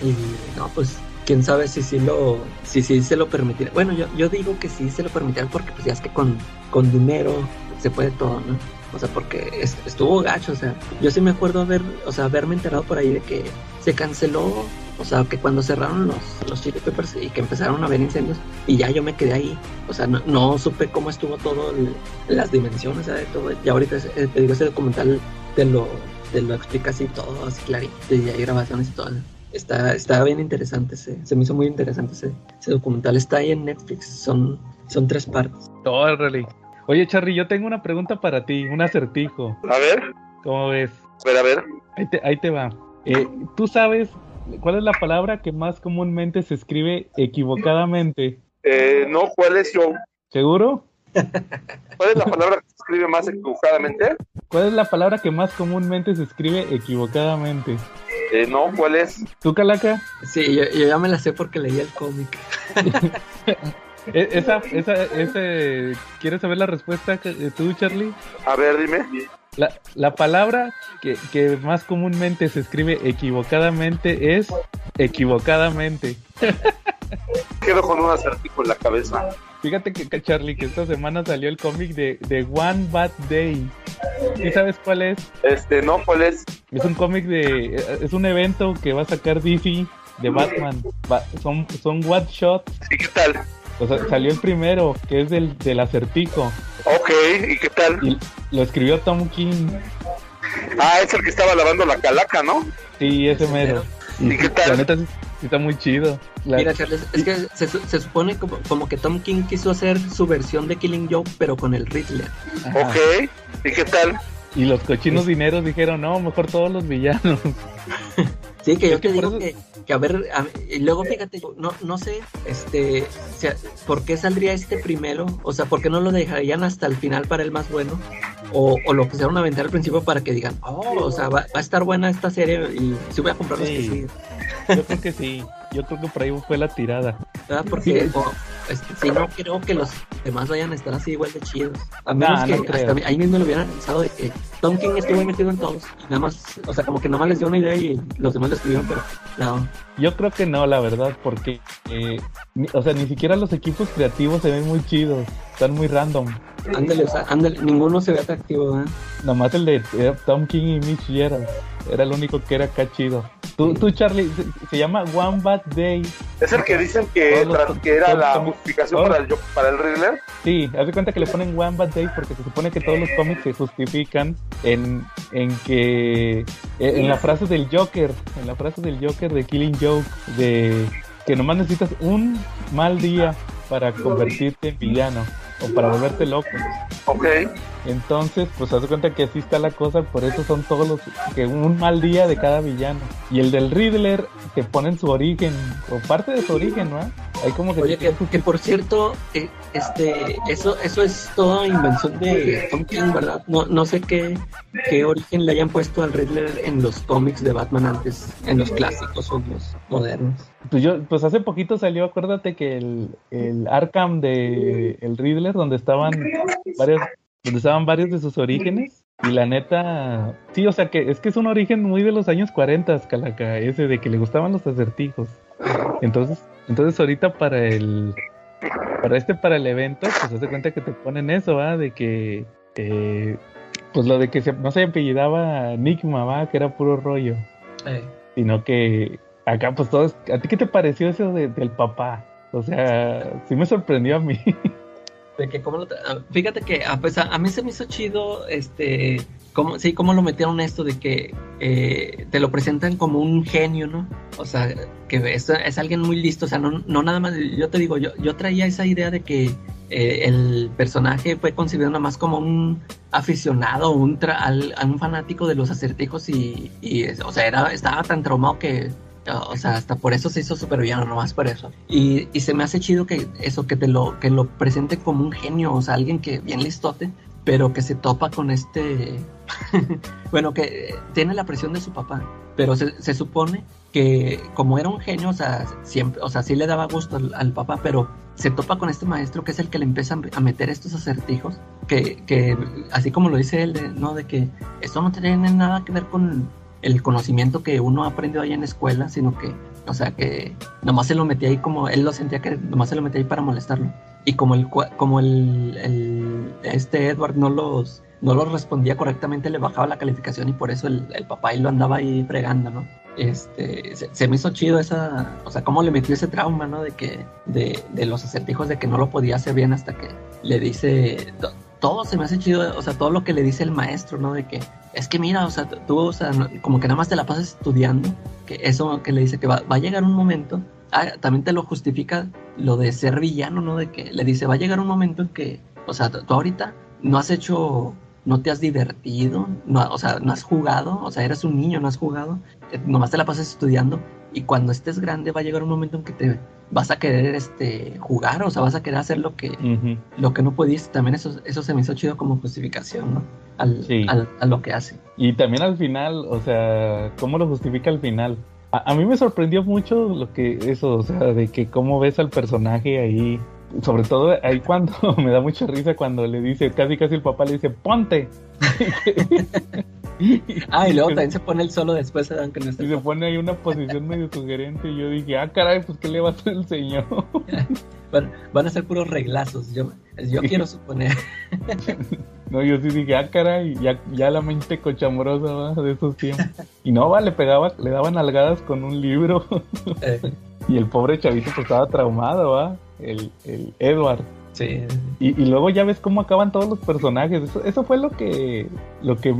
Y no, pues quién sabe si sí lo si sí se lo permitirá. Bueno, yo, yo digo que sí se lo permitirán porque pues ya es que con, con dinero se puede todo, ¿no? O sea, porque es- estuvo gacho, o sea, yo sí me acuerdo haber, o sea, haberme enterado por ahí de que se canceló, o sea, que cuando cerraron los, los Chili Peppers y que empezaron a haber incendios, y ya yo me quedé ahí, o sea, no, supe cómo estuvo todo, el- las dimensiones, ¿sabes? Todo, y ahorita eh, te digo, ese documental te lo, te lo explica así todo, así clarito, y hay grabaciones y todo. Está, está bien interesante, se me hizo muy interesante ese, documental, está ahí en Netflix, son, son tres partes. Órale. Oye, Charly, yo tengo una pregunta para ti, un acertijo. A ver, ¿Cómo ves? a ver, a ver. Ahí te, ahí te va. Eh, ¿Tú sabes cuál es la palabra que más comúnmente se escribe equivocadamente? Eh, no, ¿cuál es yo? ¿Seguro? ¿Cuál es la palabra que se escribe más equivocadamente? ¿Cuál es la palabra que más comúnmente se escribe equivocadamente? Eh, no, ¿cuál es? ¿Tú, Calaca? Sí, yo, yo ya me la sé porque leí el cómic. E- Esa, esa, ese, ¿Quieres saber la respuesta eh, tú, Charlie? A ver, dime. La, la palabra que, que más comúnmente se escribe equivocadamente es equivocadamente. Quedo con un acertijo en la cabeza. Fíjate que, que, Charlie, que esta semana salió el cómic de, de One Bad Day. ¿Sí sabes cuál es? Este, no, ¿cuál es? Es un cómic de... Es un evento que va a sacar DC de Batman. Va- son, son one shots. ¿Y qué tal? O sea, salió el primero, que es del, del acertijo. Ok, ¿y qué tal? Y lo escribió Tom King. Ah, es el que estaba lavando la calaca, ¿no? Sí, ese mero. ¿Y qué tal? La neta está muy chido. La- Mira, Charles, es que se, su- se supone como, como que Tom King quiso hacer su versión de Killing Joke, pero con el Riddler. ajá. Ok, ¿y qué tal? Y los cochinos dineros dijeron, no, mejor todos los villanos. Sí, que yo te digo eso- que, que a ver, a- y luego fíjate, no, no sé, este, o sea, ¿por qué saldría este primero? O sea, ¿por qué no lo dejarían hasta el final para el más bueno? O, o lo pusieron a aventar al principio para que digan, oh, o sea, va, va a estar buena esta serie y sí voy a comprar los que Sí. siguen. Yo creo que sí. Yo creo que por ahí fue la tirada. ¿verdad? Porque o, este, si no creo que los demás vayan a estar así igual de chidos. A menos No, que no hasta ahí mismo lo hubieran pensado de que Tom King estuvo metido en todos. Y nada más, o sea, como que nomás les dio una idea y los demás lo escribieron, pero no. Yo creo que no, la verdad, porque, eh, ni- o sea, ni siquiera los equipos creativos se ven muy chidos. Están muy random. Ándale, o sea, ándale, ninguno se ve atractivo, ¿verdad? Nomás el de eh, Tom King y Mitch Gerald. Era el único que era acá chido. Tú, tú Charlie, se, se llama One Bad Day. ¿Es el que dicen que, tras- era la justificación para el, para el Riddler? Sí, haz de cuenta que le ponen One Bad Day porque se supone que todos los cómics se justifican en, en que. En la frase del Joker, en la frase del Joker de Killing De que nomás necesitas un mal día para convertirte en villano o para volverte loco. Ok. Entonces, pues haz cuenta que así está la cosa, por eso son todos los que un mal día de cada villano. Y el del Riddler te ponen su origen o parte de su origen, ¿no? Hay como que Oye, que, que por cierto, eh, este, eso, eso es toda invención de Tom King, ¿verdad? No, no sé qué, qué origen le hayan puesto al Riddler en los cómics de Batman antes, en los clásicos o en los modernos. Pues yo, pues hace poquito salió, acuérdate que el, el Arkham de el Riddler, donde estaban varios, donde estaban varios de sus orígenes, y la neta, sí, o sea que es que es un origen muy de los años 40, Calaca, ese de que le gustaban los acertijos. Entonces, entonces ahorita para el para este para el evento, pues haz de cuenta que te ponen eso, ¿va? De que eh, pues lo de que se- no se apellidaba Enigma, ¿va? Que era puro rollo, Eh, sino que acá pues todo es- ¿a ti qué te pareció eso de- del papá? O sea, sí me sorprendió a mí. ah, fíjate que ah, pues a, a mí se me hizo chido este cómo sí cómo lo metieron esto de que eh, te lo presentan como un genio no o sea que es, es alguien muy listo o sea no, no nada más yo te digo yo yo traía esa idea de que eh, el personaje fue concebido nada más como un aficionado un tra- al- a un fanático de los acertijos y, y, o sea era estaba tan traumado que o sea, hasta por eso se hizo súper villano, nomás por eso. Y, y se me hace chido que eso, que te lo, que lo presente como un genio, o sea, alguien que bien listote, pero que se topa con este, bueno, que tiene la presión de su papá, pero se, se supone que como era un genio, o sea, siempre, o sea, sí le daba gusto al, al papá, pero se topa con este maestro que es el que le empieza a meter estos acertijos, que, que así como lo dice él, de, no, de que esto no tiene nada que ver con el conocimiento que uno aprendió ahí en la escuela, sino que, o sea, que nomás se lo metía ahí como, él lo sentía que nomás se lo metía ahí para molestarlo. Y como el, como el, el- este Edward no los, no los respondía correctamente, le bajaba la calificación y por eso el, papá ahí lo andaba ahí fregando, ¿no? Este, se, se me hizo chido esa, o sea, cómo le metió ese trauma, ¿no? De que, de, de los acertijos de que no lo podía hacer bien hasta que le dice, todo se me hace chido, o sea, todo lo que le dice el maestro, ¿no? De que, es que mira, o sea, tú, o sea, como que nada más te la pasas estudiando, que eso que le dice que va, va a llegar un momento, ah, también te lo justifica lo de ser villano, ¿no? De que le dice, va a llegar un momento en que, o sea, tú ahorita no has hecho, no te has divertido, no, o sea, no has jugado, o sea, eres un niño, no has jugado, eh, nomás te la pasas estudiando y cuando estés grande va a llegar un momento en que te vas a querer este jugar, o sea, vas a querer hacer lo que lo que no pudiste, también eso, eso se me hizo chido como justificación, ¿no? Al, Sí. al- a lo que hace. Y también al final, o sea, ¿cómo lo justifica al final? A, a mí me sorprendió mucho lo que eso, o sea, de que cómo ves al personaje ahí. Sobre todo ahí cuando me da mucha risa cuando le dice, casi casi el papá le dice, ponte. Ah, y luego también se pone el solo después, no está Y se pone ahí una posición medio sugerente y yo dije, ah, caray, pues ¿qué le va a hacer el señor? Van, van a ser puros reglazos, yo, yo quiero suponer. No, yo sí dije, ah, caray, ya, ya la mente cochambrosa ¿va? de esos tiempos. Y no, va, le pegaba, le daban algadas con un libro. Eh, Y el pobre chavito pues estaba traumado, ¿va? El, el Edward. sí, Y, y luego ya ves cómo acaban todos los personajes. Eso, eso fue lo que, lo que,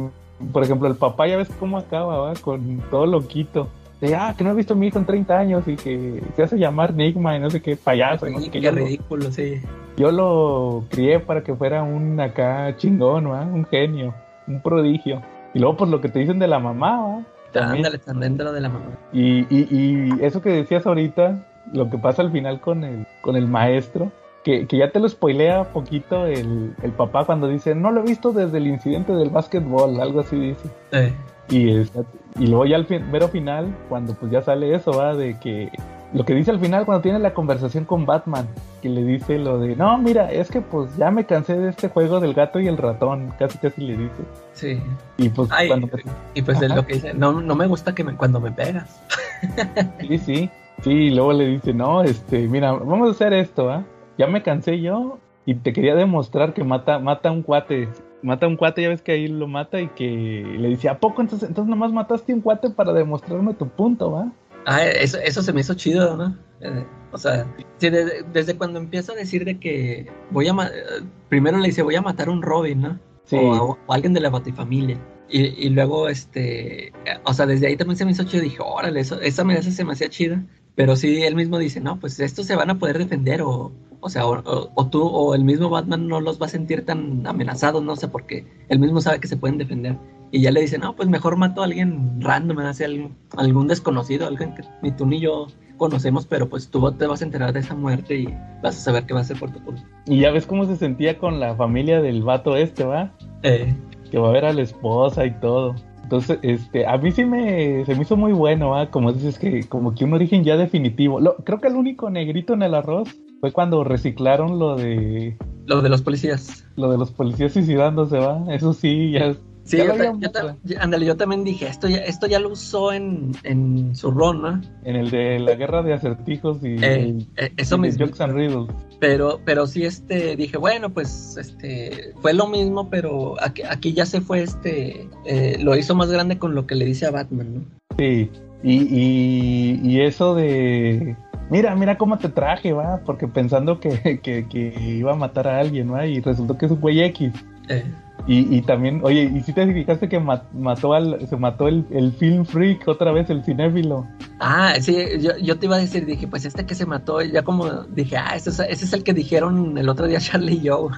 por ejemplo, el papá ya ves cómo acaba, ¿va? Con todo loquito. De, ah, que no he visto a mi hijo en 30 años y que se hace llamar Nigma y no sé qué, payaso. no sé qué. qué Yo, lo, ridículo, sí. yo lo crié para que fuera un acá chingón, ¿va? Un genio, un prodigio. Y luego pues lo que te dicen de la mamá, ¿va? También. Ándale, también de lo de la mamá. Y, y, y eso que decías ahorita, lo que pasa al final con el, con el maestro, que, que ya te lo spoilea poquito el, el papá cuando dice, no lo he visto desde el incidente del básquetbol, algo así dice. Eh, Y, es- y luego ya al fin, mero final, cuando pues ya sale eso, va, de que lo que dice al final cuando tiene la conversación con Batman, que le dice lo de, no, mira, es que pues ya me cansé de este juego del gato y el ratón, casi casi le dice. sí. Y pues Ay, cuando... y pues es lo que dice, no, no me gusta que me, cuando me pegas. Sí, sí. Sí, y luego le dice, no, este, mira, vamos a hacer esto, ¿ah? Ya me cansé yo y te quería demostrar que mata, mata a un cuate. Mata a un cuate, ya ves que ahí lo mata y que le dice, ¿a poco entonces, entonces nomás mataste a un cuate para demostrarme tu punto, va? Ah, eso, eso se me hizo chido, ¿no? Eh, o sea, desde, desde cuando empieza a decir de que voy a... eh, Primero le dice, voy a matar a un Robin, ¿no? Sí. O, a- o alguien de la Batifamilia. Y, y luego, este... O sea, desde ahí también se me hizo chido. Dije, órale, eso, esa amenaza se me hacía chida. Pero sí, él mismo dice, no, pues estos se van a poder defender o, O sea, o, o, tú o el mismo Batman no los va a sentir tan amenazados, no sé, porque él mismo sabe que se pueden defender. Y ya le dice, no, pues mejor mato a alguien random, hace algún, algún desconocido, alguien que ni tú ni yo conocemos, pero pues tú te vas a enterar de esa muerte y vas a saber qué va a hacer por tu culpa. Y ya ves cómo se sentía con la familia del vato este, ¿va? Eh, Que va a ver a la esposa y todo. Entonces, este, a mí sí me, se me hizo muy bueno, ¿va? Como dices que, como que un origen ya definitivo. Lo, creo que el único negrito en el arroz fue cuando reciclaron lo de, lo de los policías. lo de los policías suicidándose, ¿va? Eso sí, ya, Sí, Ya yo, yo ta- visto. yo- ándale, yo también dije, esto ya, esto ya lo usó en, en su ron, ¿no? en el de la guerra de acertijos y, Eh, eh, eso y mismo. Jokes and Riddles. Pero, pero sí, este, dije, bueno, pues, este, fue lo mismo, pero aquí, aquí ya se fue, este, eh, lo hizo más grande con lo que le dice a Batman, ¿no? Sí, y, y, y eso de... Mira, mira cómo te traje, va, porque pensando que, que, que iba a matar a alguien, va, y resultó que es un güey X. Eh, Y, y también, oye, ¿y si te fijaste que ma- mató al, se mató el, el film freak otra vez, el cinéfilo? ah, sí, yo, yo te iba a decir, dije, pues este que se mató, ya como dije, ah, ese es, ese es el que dijeron el otro día Charlie y yo.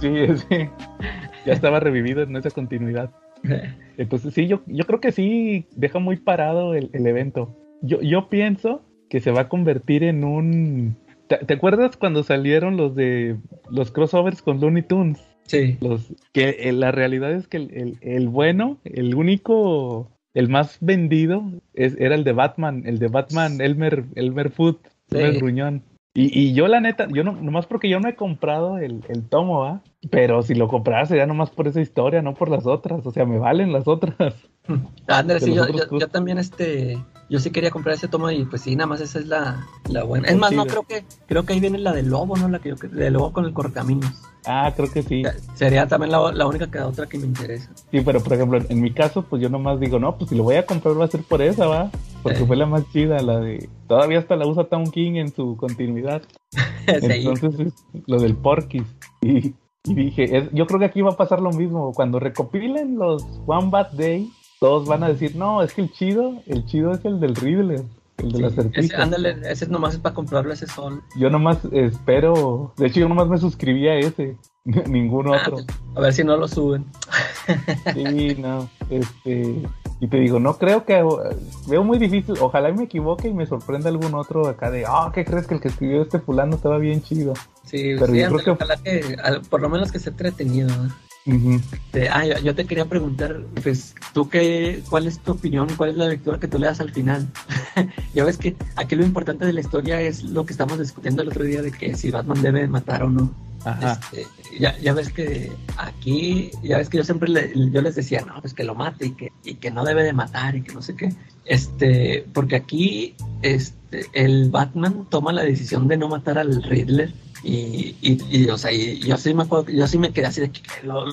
Sí, sí, ya estaba revivido en esa continuidad. Entonces sí, yo, yo creo que sí deja muy parado el, el evento. Yo, yo pienso que se va a convertir en un... ¿Te, te acuerdas cuando salieron los de los crossovers con Looney Tunes? Sí. Los, que eh, la realidad es que el, el- el bueno, el único, el más vendido es, era el de Batman, el de Batman Elmer, Elmer Foot, Sí. Elmer Gruñón. Y, y yo la neta, yo no, nomás porque yo no he comprado el, el tomo, ¿va? Pero si lo comprara sería nomás por esa historia, no por las otras. O sea, me valen las otras. Ándale, sí, yo, yo- yo también este, yo sí quería comprar ese tomo y pues sí, nada más esa es la, la buena. Es más, no, creo que, creo que ahí viene la del lobo, ¿no? La que yo, de lobo con el correcaminos. Ah, creo que sí. Sería también la, la única que otra que me interesa. Sí, pero por ejemplo, en mi caso, pues yo nomás digo, no, pues si lo voy a comprar va a ser por esa, ¿va? Porque Sí. fue la más chida, la de... Todavía hasta la usa Town King en su continuidad. Sí. Entonces, es lo del Porky's. Y, y dije, es- yo creo que aquí va a pasar lo mismo. Cuando recopilen los One Bad Day, todos van a decir, no, es que el chido, el chido es el del Riddler, el del Sí, acertijo. ese, ándale, ese nomás es para comprarlo ese sol. Yo nomás espero, de hecho yo nomás me suscribí a ese, ningún Ah, otro. a ver si no lo suben. Sí, no, este, y te digo, no creo que, veo muy difícil, ojalá me equivoque y me sorprenda algún otro acá de, ah, ¿qué crees que el que escribió este fulano estaba bien chido? Sí, Pero sí, yo creo que- ojalá que, al- por lo menos que esté entretenido. Este, ah, yo, yo te quería preguntar, pues, ¿tú qué, cuál es tu opinión? ¿Cuál es la lectura que tú le das al final? ya ves que aquí lo importante de la historia es lo que estamos discutiendo el otro día de que si Batman debe matar o no. Ajá. Este, ya, ya ves que aquí, ya ves que yo siempre le- yo les decía, no, pues que lo mate y que, y que no debe de matar y que no sé qué. Este, porque aquí este, el Batman toma la decisión de no matar al Riddler y, y, y, o sea, y yo sí me quedé así de que lo,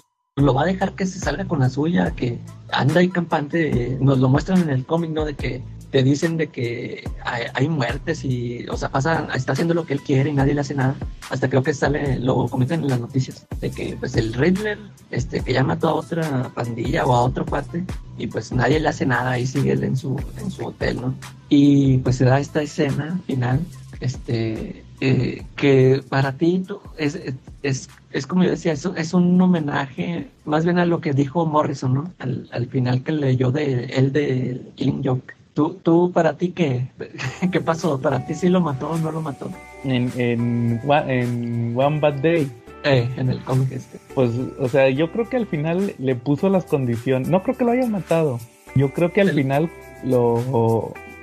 va a dejar que se salga con la suya, que anda ahí campante, nos lo muestran en el cómic, ¿no? De que te dicen de que hay, muertes y, o sea, pasa, está haciendo lo que él quiere y nadie le hace nada. Hasta creo que sale, lo comentan en las noticias, de que pues el Riddler, este, que mató a otra pandilla o a otro cuate, y pues nadie le hace nada, y sigue él en su, en su hotel, ¿no? Y pues se da esta escena final, este, eh, que para ti es, es, es como yo decía, es, es un homenaje más bien a lo que dijo Morrison, ¿no? Al, al final que leyó de él de Killing Joke. Tú, tú para ti, ¿qué, ¿qué pasó? ¿Para ti sí lo mató o no lo mató? En, en, One- en One Bad Day. Eh, en el cómic este. Pues, o sea, yo creo que al final le puso las condiciones. No creo que lo haya matado. Yo creo que al El- final lo.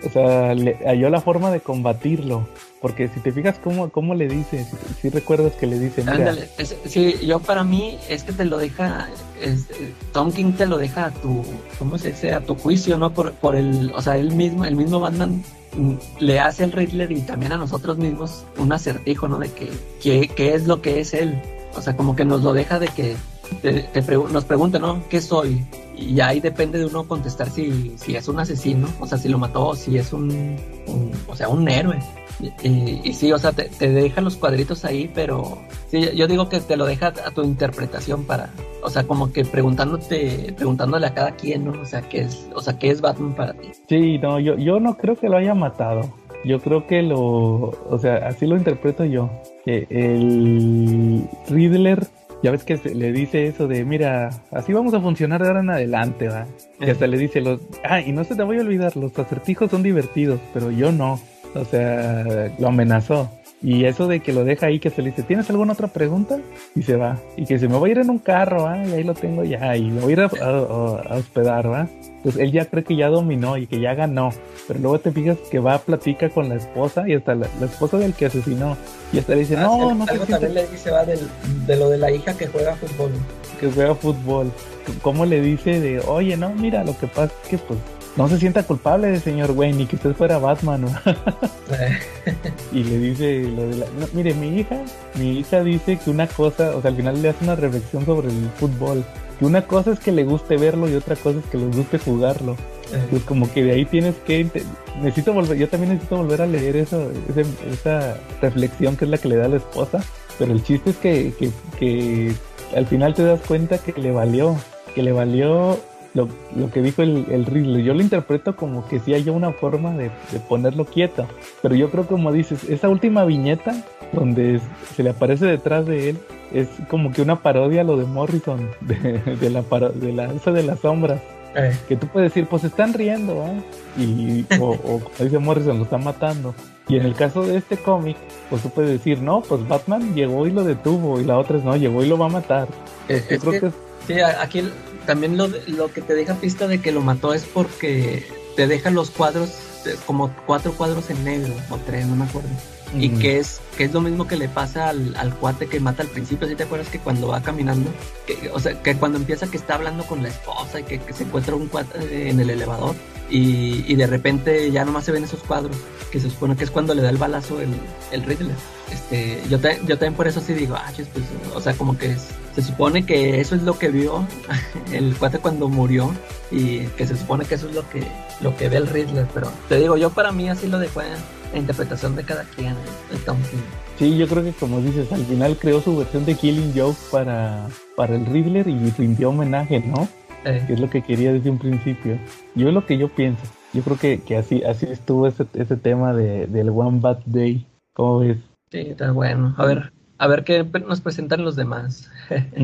O sea, le halló la forma de combatirlo. Porque si te fijas cómo, cómo le dice, si, recuerdas que le dice, Ándale, sí, yo para mí es que te lo deja, es- Tom King te lo deja a tu, ¿cómo se dice? A tu juicio, ¿no? Por, por el, o sea, él mismo, el mismo Batman mm, le hace al Riddler y también a nosotros mismos un acertijo, ¿no? De que, que- qué es lo que es él. O sea, como que nos lo deja de que te- te nos pregunta, ¿no? ¿Qué soy? Y ahí depende de uno contestar si, si es un asesino, o sea, si lo mató, o si es un- o sea, un héroe. Y, y- sí, o sea, te, te deja los cuadritos ahí, pero sí, yo digo que te lo deja a tu interpretación para, o sea, como que preguntándote, preguntándole a cada quien, ¿no? O sea, qué es, o sea, qué es Batman para ti. sí, no, yo, yo no creo que lo haya matado. yo creo que lo, o sea, así lo interpreto yo, que el Riddler, ya ves que se- le dice eso de, mira, así vamos a funcionar de ahora en adelante, va. Y hasta le dice, los, ah, y no se te voy a olvidar, los acertijos son divertidos, pero yo no. O sea, lo amenazó. Y eso de que lo deja ahí, que se le dice, ¿tienes alguna otra pregunta? Y se va. Y que se me voy a ir en un carro, ¿ah? Y ahí lo tengo ya. Y me voy a ir a, a- a hospedar, ¿va? Pues él ya cree que ya dominó y que ya ganó. Pero luego te fijas que va a platica con la esposa y hasta la, la esposa del que asesinó. Y hasta le dice, Ah, no, no algo también le dice va del, de lo de la hija que juega fútbol. que juega fútbol. ¿Cómo le dice de, oye, no, mira, lo que pasa es que pues no se sienta culpable señor Wayne ni que usted fuera Batman, ¿no? Y le dice lo de la... no, mire, mi hija, mi hija dice que una cosa, o sea, al final le hace una reflexión sobre el fútbol. Que una cosa es que le guste verlo y otra cosa es que le guste jugarlo. Pues como que de ahí tienes que... Necesito volver, yo también necesito volver a leer eso, ese- esa reflexión que es la que le da a la esposa. Pero el chiste es que, que, que al final te das cuenta que le valió, que le valió lo, lo que dijo el, el. Yo lo interpreto como que sí hay una forma de, de ponerlo quieto. Pero yo creo como dices, esa última viñeta donde se le aparece detrás de él es como que una parodia a lo de Morrison, de, de la, de la esa de las sombras. Eh, Que tú puedes decir, pues están riendo, ¿ah? Y, o, o como dice Morrison, lo están matando. Y en el caso de este cómic, pues tú puedes decir, no, pues Batman llegó y lo detuvo, y la otra es, no, llegó y lo va a matar. eh, Yo creo que- que es- Sí, aquí también lo, lo que te deja pista de que lo mató es porque te deja los cuadros, eh, como cuatro cuadros en negro, o tres, no me acuerdo. Y que es, que es lo mismo que le pasa al, al cuate que mata al principio. ¿Sí te acuerdas que cuando va caminando, que, o sea, que cuando empieza que está hablando con la esposa y que, que se encuentra un cuate en el elevador y, de repente ya nomás se ven esos cuadros, que se supone que es cuando le da el balazo el, el Riddler. Este, yo, ta- yo también por eso sí digo, ah, pues, o sea, como que se supone que eso es lo que vio el cuate cuando murió y que se supone que eso es lo que, lo que ve el Riddler, pero te digo, yo para mí así lo dejo en la interpretación de cada quien, el Tom King. Sí, yo creo que como dices, al final creó su versión de Killing Joke para, para el Riddler y rindió homenaje, ¿no? Eh, Que es lo que quería desde un principio. Yo es lo que yo pienso. Yo creo que, que así, así estuvo ese, ese tema de, del One Bad Day. ¿Cómo ves? sí, está bueno. A ver, a ver qué nos presentan los demás.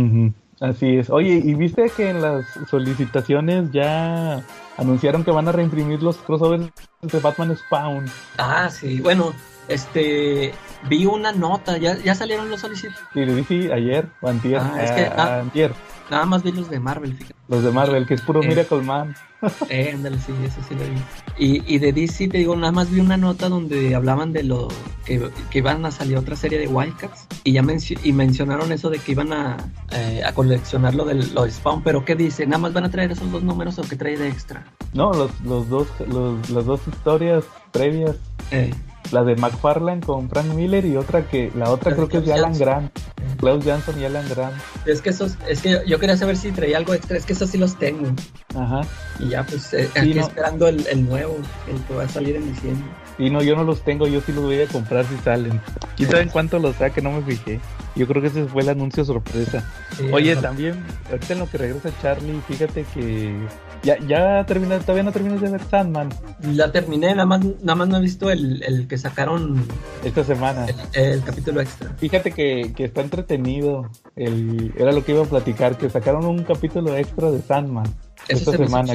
Así es. Oye, ¿y viste que en las solicitaciones ya anunciaron que van a reimprimir los crossovers de Batman Spawn? Ah, sí, bueno, este, vi una nota, ya, ya salieron los solicitados. Sí, le dije ayer o antier. Ah, es que- a- ah. antier. Nada más vi los de Marvel, fíjate. Los de Marvel, que es puro Eh. Miracle Man. Eh, ándale, sí, eso sí lo vi. Y, y de DC, te digo, nada más vi una nota donde hablaban de lo que, que iban a salir otra serie de Wildcats y ya menci- y mencionaron eso de que iban a, eh, a coleccionar lo del lo de Spawn, pero ¿qué dice? ¿Nada más van a traer esos dos números o qué trae de extra? No, los, los dos, los, las dos historias previas. Eh, La de McFarlane con Frank Miller y otra que, la otra creo que es de Alan. Grant. Klaus Johnson y Alan Grant. es que esos, es que yo quería saber si traía algo extra, es que esos sí los tengo. Ajá. Y ya, pues, eh, Sí, aquí no. esperando el, el nuevo, el que va a salir en diciembre. Y no, yo no los tengo, yo sí los voy a comprar si salen. ¿Quién sabe en cuánto los saque? No me fijé. Yo creo que ese fue el anuncio sorpresa. Sí, Oye, también, ahorita en lo que regresa Charlie, fíjate que ya, ya termina, todavía no terminas de ver Sandman La terminé, nada más, nada más no he visto el, el que sacaron esta semana. el, el capítulo extra. Fíjate que, que está entretenido. El, era lo que iba a platicar, que sacaron un capítulo extra de Sandman Eso esta se semana.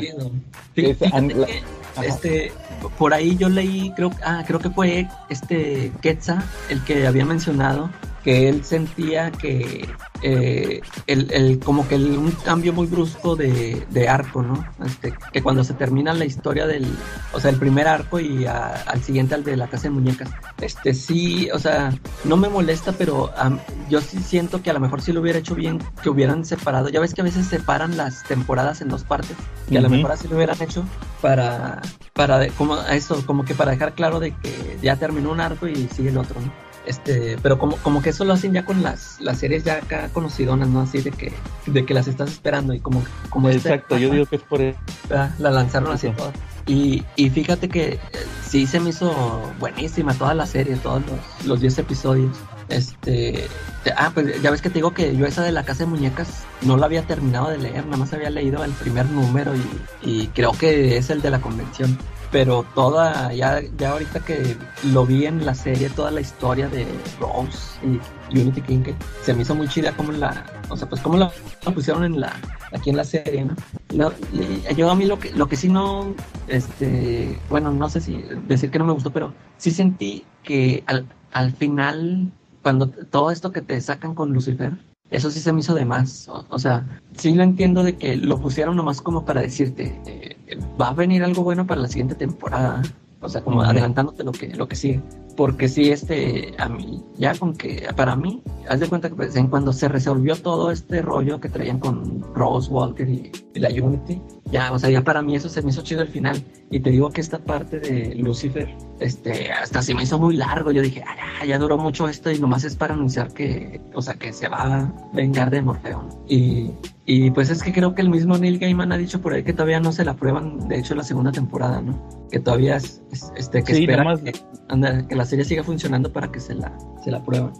Fíjate la- que, este, por ahí yo leí, creo, ah, creo que fue este Quetzal el que había mencionado que él sentía que eh, el, el- como que el- un cambio muy brusco de, de arco, ¿no? Este, que cuando se termina la historia del, o sea, el primer arco y a- al siguiente al de la casa de muñecas, este sí, o sea, no me molesta, pero am, yo sí siento que a lo mejor sí lo hubiera hecho bien, que hubieran separado. Ya ves que a veces separan las temporadas en dos partes, que a lo mejor así lo hubieran hecho para, para de- como eso, como que para dejar claro de que ya terminó un arco y sigue el otro, ¿no? Este, pero como, como que eso lo hacen ya con las, las series ya acá conocidonas, ¿no? Así de que, de que las estás esperando y como, como este- Exacto, yo digo que es por eso. Ah, la lanzaron así todas. Y, y fíjate que eh, sí se me hizo buenísima toda la serie, todos los, los 10 episodios. Este, te- ah, pues ya ves que te digo que yo esa de la casa de muñecas no la había terminado de leer, nada más había leído el primer número y, y creo que es el de la convención. Pero toda, ya, ya ahorita que lo vi en la serie, toda la historia de Rose y Unity King, se me hizo muy chida como la, o sea, pues como la, pusieron en la, aquí en la serie, ¿no? yo a mí lo que, lo que sí no, este, bueno, no sé si decir que no me gustó, pero sí sentí que al, al final, cuando todo esto que te sacan con Lucifer, eso sí se me hizo de más. O, sea, sí lo entiendo de que lo pusieron nomás como para decirte, eh, va a venir algo bueno para la siguiente temporada. O sea, como adelantándote lo que, lo que sigue. Porque sí, este, a mí, ya con que, para mí, haz de cuenta que pues, en cuando se resolvió todo este rollo que traían con Rose Walker y, la Unity, ya, o sea, ya para mí eso se me hizo chido al final. Y te digo que esta parte de Lucifer, este, hasta se me hizo muy largo. Yo dije, ah, ya, duró mucho esto y nomás es para anunciar que, o sea, que se va a vengar de Morfeo. Y, y pues es que creo que el mismo Neil Gaiman ha dicho por ahí que todavía no se la prueban, de hecho, la segunda temporada, ¿no? Que todavía es, este, que espera que, que, la serie siga funcionando para que se la, se la prueban.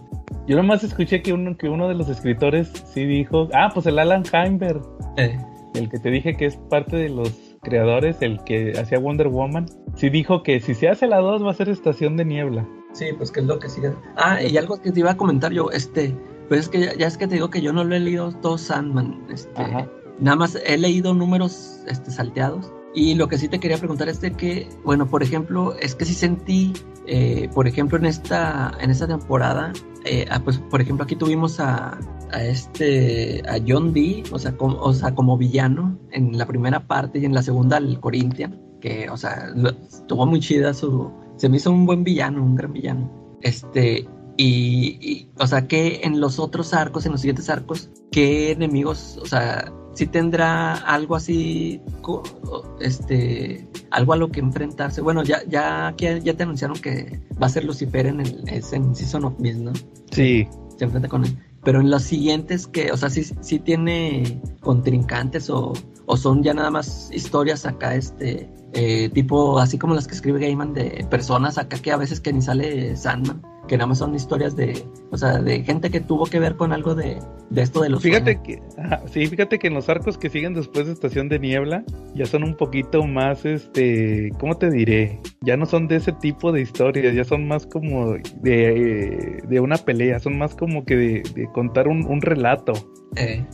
Yo nomás escuché que uno, que uno de los escritores sí dijo, ah, pues el Alan Heimberg, eh. El que te dije que es parte de los creadores, el que hacía Wonder Woman, sí dijo que si se hace la 2 va a ser Estación de Niebla. Sí, pues que es lo que sigue. Ah, y algo que te iba a comentar yo, este, pues es que ya, es que te digo que yo no lo he leído todo Sandman. Este, nada más he leído números este, salteados. Y lo que sí te quería preguntar es de que, bueno, por ejemplo, es que sí sentí, eh, por ejemplo, en esta, en esta temporada, eh, ah, pues por ejemplo aquí tuvimos a, a, este, a John Dee, o sea, como, o sea, como villano en la primera parte y en la segunda al Corinthian, que, o sea, tuvo muy chida su, se me hizo un buen villano, un gran villano. Este, y, o sea, que en los otros arcos, en los siguientes arcos, ¿qué enemigos, o sea, si tendrá algo así, este, algo a lo que enfrentarse? Bueno, ya, ya, ya te anunciaron que va a ser Lucifer en el en Season of Mist, ¿no? Sí. Se enfrenta con él. Pero en los siguientes, que, o sea, sí, sí tiene contrincantes o, o son ya nada más historias acá, este, eh, tipo, así como las que escribe Gaiman de personas acá que a veces que ni sale Sandman que nada más son historias de, o sea, de gente que tuvo que ver con algo de, esto de los Fíjate que, sí, fíjate que en los arcos que siguen después de Estación de Niebla ya son un poquito más, este, ¿cómo te diré? Ya no son de ese tipo de historias, ya son más como de, de una pelea, son más como que de, contar un, relato. Eh.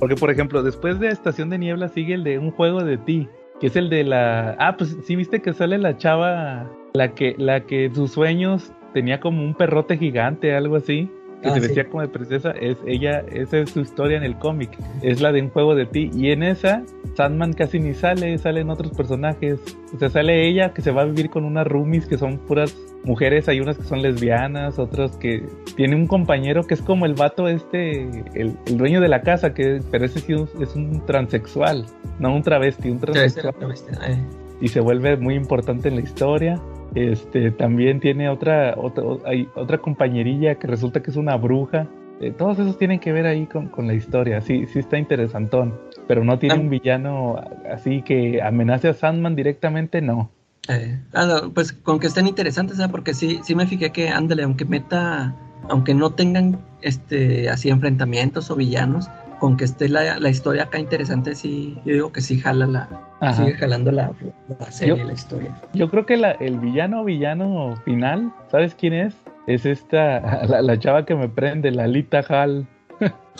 Porque, por ejemplo, después de Estación de Niebla sigue el de un juego de ti, que es el de la... Ah, pues sí, viste que sale la chava, la que, la que sus sueños tenía como un perrote gigante, algo así, que ah, se vestía como de princesa, es ella, esa es su historia en el cómic, es la de un juego de ti, y en esa Sandman casi ni sale, salen otros personajes, o sea, sale ella que se va a vivir con unas roomies que son puras mujeres, hay unas que son lesbianas, otras que tiene un compañero que es como el vato este, el, dueño de la casa, que pero ese sí es un transexual, no un travesti, un transexual. Eh. Y se vuelve muy importante en la historia. Este, también tiene otra, otra, hay otra compañerilla que resulta que es una bruja. Eh, todos esos tienen que ver ahí con, la historia. Sí, sí está interesantón. Pero no tiene ah. un villano así que amenace a Sandman directamente, no. Eh, ah, pues con que estén interesantes, ¿sabes? porque sí, sí me fijé que ándale, aunque meta, aunque no tengan este así enfrentamientos o villanos, con que esté la, la, historia acá interesante, sí, yo digo que sí jala la, sigue jalando la, la serie, la historia. Yo creo que la, el villano villano final, ¿sabes quién es? Es esta, la, chava que me prende, la Lita Hall.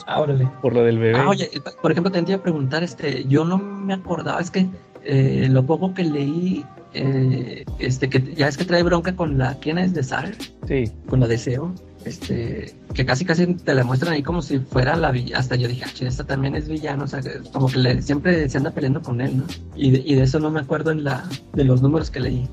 Ah, Por lo del bebé. Ah, oye, por ejemplo, te iba preguntar, este, yo no me acordaba, es que eh, lo poco que leí, eh, este, que ya es que trae bronca con la, ¿quién es? De Sar. Sí. Con la Deseo este, que casi casi te la muestran ahí como si fuera la villa, hasta yo dije, ah, esta también es villano, o sea, como que siempre se anda peleando con él, ¿no? Y de, y de, eso no me acuerdo en la, de los números que leí.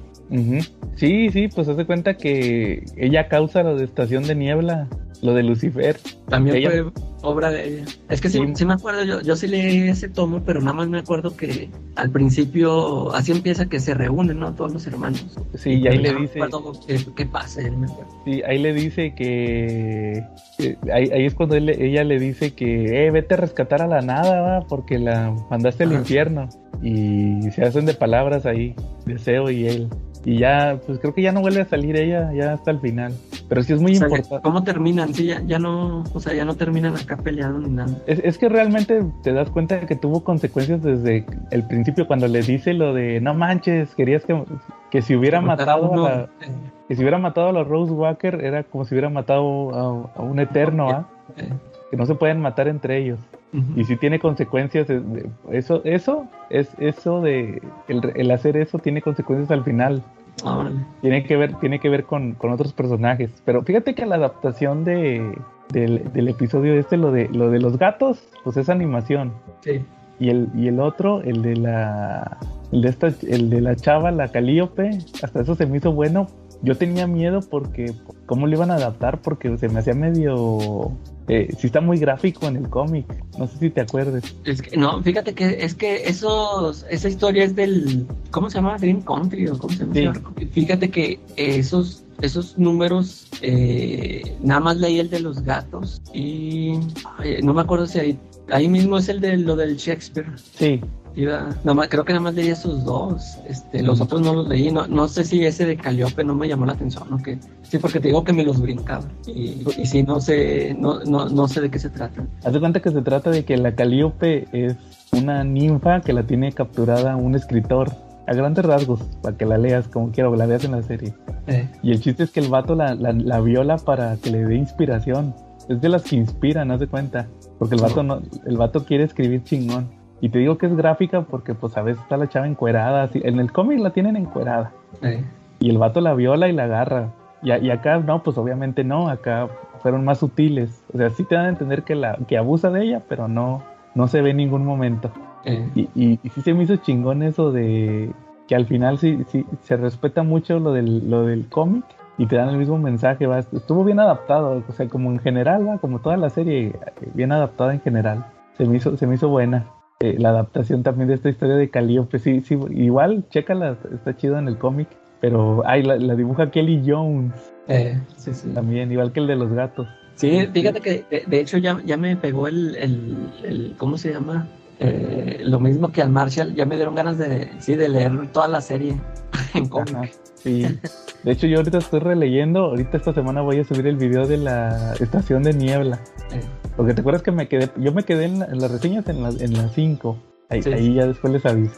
Sí, sí, pues hace cuenta que ella causa la de Estación de Niebla, lo de Lucifer. También fue obra de ella. Es que sí, sí, me acuerdo, yo, yo sí leí ese tomo, pero nada más me acuerdo que al principio así empieza que se reúnen, ¿no? Todos los hermanos. Sí, y ahí le dice... qué, pasa, Sí, ahí le dice que... ahí, es cuando ella le dice que, eh, vete a rescatar a la nada, ¿va? porque la mandaste al infierno. Y se hacen de palabras ahí, Deseo y él. Y ya, pues creo que ya no vuelve a salir ella, ya hasta el final. Pero sí es muy O sea, importante. ¿Cómo terminan? Sí, ya, ya no, o sea, ya no terminan acá peleando ni nada. Es, es que realmente te das cuenta de que tuvo consecuencias desde el principio cuando le dice lo de no manches, querías que, que si hubiera matado a la, que si hubiera matado a los Rose Walker era como si hubiera matado a, a un eterno, ¿ah? eh, Que no se pueden matar entre ellos. Y si tiene consecuencias, eso, eso, es eso de el, el hacer eso tiene consecuencias al final. Ah. Tiene que ver, tiene que ver con, con otros personajes. Pero fíjate que la adaptación de, del, del episodio este, lo de, lo de los gatos, pues es animación. Sí. Y el, y el otro, el de la el de esta, el de la chava, la Calíope, hasta eso se me hizo bueno. Yo tenía miedo porque cómo lo iban a adaptar, porque se me hacía medio eh, sí está muy gráfico en el cómic. No sé si te acuerdes. Es que, no, fíjate que es que esos, esa historia es del, ¿cómo se llama? Dream Country o cómo se llama. Sí. Fíjate que esos, esos números, eh, nada más leí el de los gatos y ay, no me acuerdo si ahí, ahí mismo es el de lo del Shakespeare. Sí, Iba, nada más, creo que nada más leí esos dos. Este, los otros no los leí. No, no sé si ese de Caliope no me llamó la atención o qué. Sí, porque te digo que me los brincaba. Y, y sí, no sé, no, no, no sé de qué se trata. haz de cuenta que se trata de que la Calíope es una ninfa que la tiene capturada un escritor. A grandes rasgos, para que la leas como quiero, que la veas en la serie. Eh, Y el chiste es que el vato la, la, la viola para que le dé inspiración. Es de las que inspiran, haz de cuenta. Porque el vato no, el vato quiere escribir chingón. Y te digo que es gráfica porque pues a veces está la chava encuerada. Así. En el cómic la tienen encuerada. eh. Y el vato la viola y la agarra. Y, y acá no, pues obviamente no. Acá fueron más sutiles. O sea, sí te dan a entender que, la, que abusa de ella, pero no, no se ve en ningún momento. Eh, Y, y, y sí se me hizo chingón eso de que al final sí, sí se respeta mucho lo del, lo del cómic y te dan el mismo mensaje. ¿va? Estuvo bien adaptado, o sea, como en general, ¿va? como toda la serie, eh, bien adaptada en general. Se me hizo, se me hizo buena. Eh, la adaptación también de esta historia de Calliope, sí, sí, igual, chécala, está chido en el cómic. Pero, ay, la, la dibuja Kelly Jones eh, sí, sí. también, igual que el de los gatos. Sí, fíjate que de, de hecho ya, ya me pegó el, el, el- ¿cómo se llama? Eh, lo mismo que al Marshall, ya me dieron ganas de, sí, de leer toda la serie en cómic. Sí. De hecho, yo ahorita estoy releyendo. Ahorita esta semana voy a subir el video de la estación de niebla. Porque te acuerdas que me quedé, yo me quedé en, la- en las reseñas en las en las 5. Ahí, Sí. ahí ya después les aviso.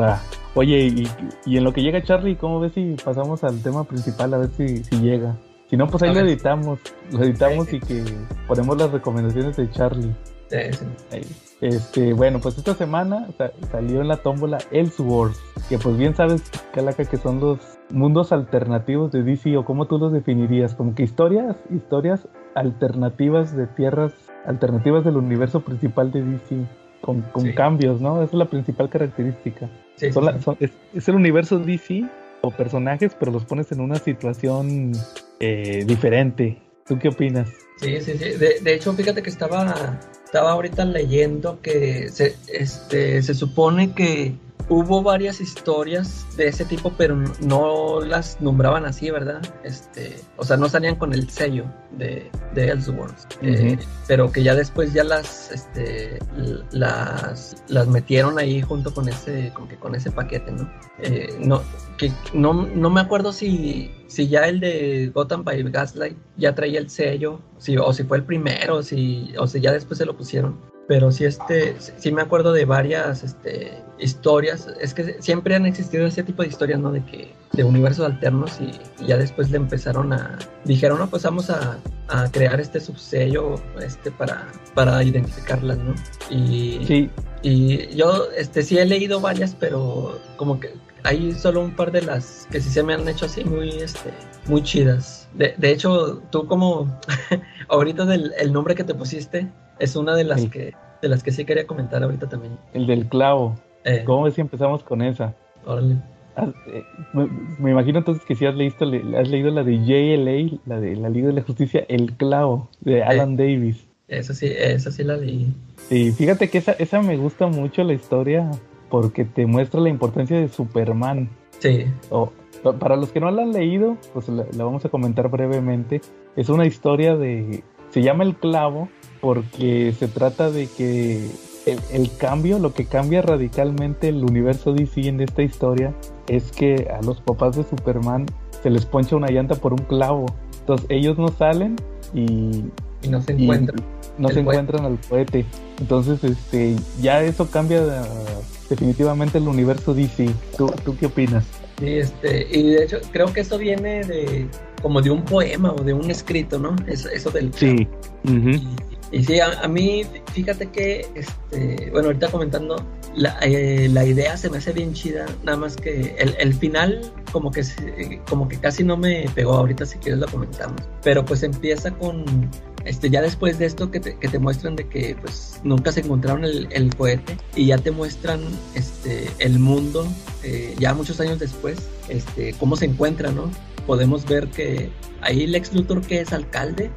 Va. Oye, y, y en lo que llega Charlie, ¿cómo ves si pasamos al tema principal? A ver si, si llega. Si no, pues ahí lo editamos. Lo editamos Sí. y que ponemos las recomendaciones de Charlie. sí. Este, bueno, pues esta semana sa- salió en la tómbola Elseworlds, que pues bien sabes, Calaca, que son los mundos alternativos de DC, o cómo tú los definirías, como que historias, historias alternativas de tierras alternativas del universo principal de DC, con, con Sí. cambios, ¿no? Esa es la principal característica. Sí, Son sí, la- sí. son- es, es el universo DC o personajes, pero los pones en una situación eh, diferente. ¿Tú qué opinas? Sí, sí, sí. De, de hecho, fíjate que estaba, estaba ahorita leyendo que se, este, se supone que hubo varias historias de ese tipo, pero no las nombraban así, ¿verdad? Este, o sea, no salían con el sello de, de Elseworlds. Eh, pero que ya después ya las, este, las metieron ahí junto con ese, con, que con ese paquete, ¿no? Eh, no, que no, no me acuerdo si, si ya el de Gotham by Gaslight ya traía el sello, si, o si fue el primero, si, o si ya después se lo pusieron. Pero sí, este, sí me acuerdo de varias este, historias. Es que siempre han existido ese tipo de historias, ¿no? De que de universos alternos y, y ya después le empezaron a... Dijeron, no, pues vamos a, a crear este subsello este, para, para identificarlas, ¿no? Y, Sí, y yo este, sí he leído varias, pero como que hay solo un par de las que sí se me han hecho así muy, este, muy chidas. De, de hecho, tú como ahorita del, el nombre que te pusiste es una de las Sí. que de las que sí quería comentar ahorita también. el del clavo. Eh, ¿Cómo ves si empezamos con esa? órale. Eh, me, me imagino entonces que si has leído, le- has leído la de JLA, la de la Liga de la Justicia, El Clavo, de Alan Davis. Eso sí, eso sí la leí. Y fíjate que esa, esa me gusta mucho la historia porque te muestra la importancia de Superman. Sí, O, pa- para los que no la han leído, pues la, la vamos a comentar brevemente. Es una historia de... Se llama El Clavo porque se trata de que el, cambio, lo que cambia radicalmente el universo DC en esta historia es que a los papás de Superman se les poncha una llanta por un clavo. Entonces ellos no salen y, no se encuentran. no se encuentran al cohete. Entonces, este, ya eso cambia definitivamente el universo DC. ¿Tú, ¿Tú qué opinas? Sí, este, y de hecho creo que eso viene de como de un poema o de un escrito, ¿no? Eso, eso del... Sí. y, sí, a, mí, fíjate que, este, bueno, ahorita comentando, la, eh, la, idea se me hace bien chida, nada más que el, el final como que, como que casi no me pegó, ahorita si quieres lo comentamos, pero pues empieza con este, ya después de esto que te, que te muestran de que pues nunca se encontraron el, el cohete y ya te muestran este, el mundo eh, ya muchos años después, este, cómo se encuentra, ¿no? Podemos ver que ahí Lex Luthor que es alcalde,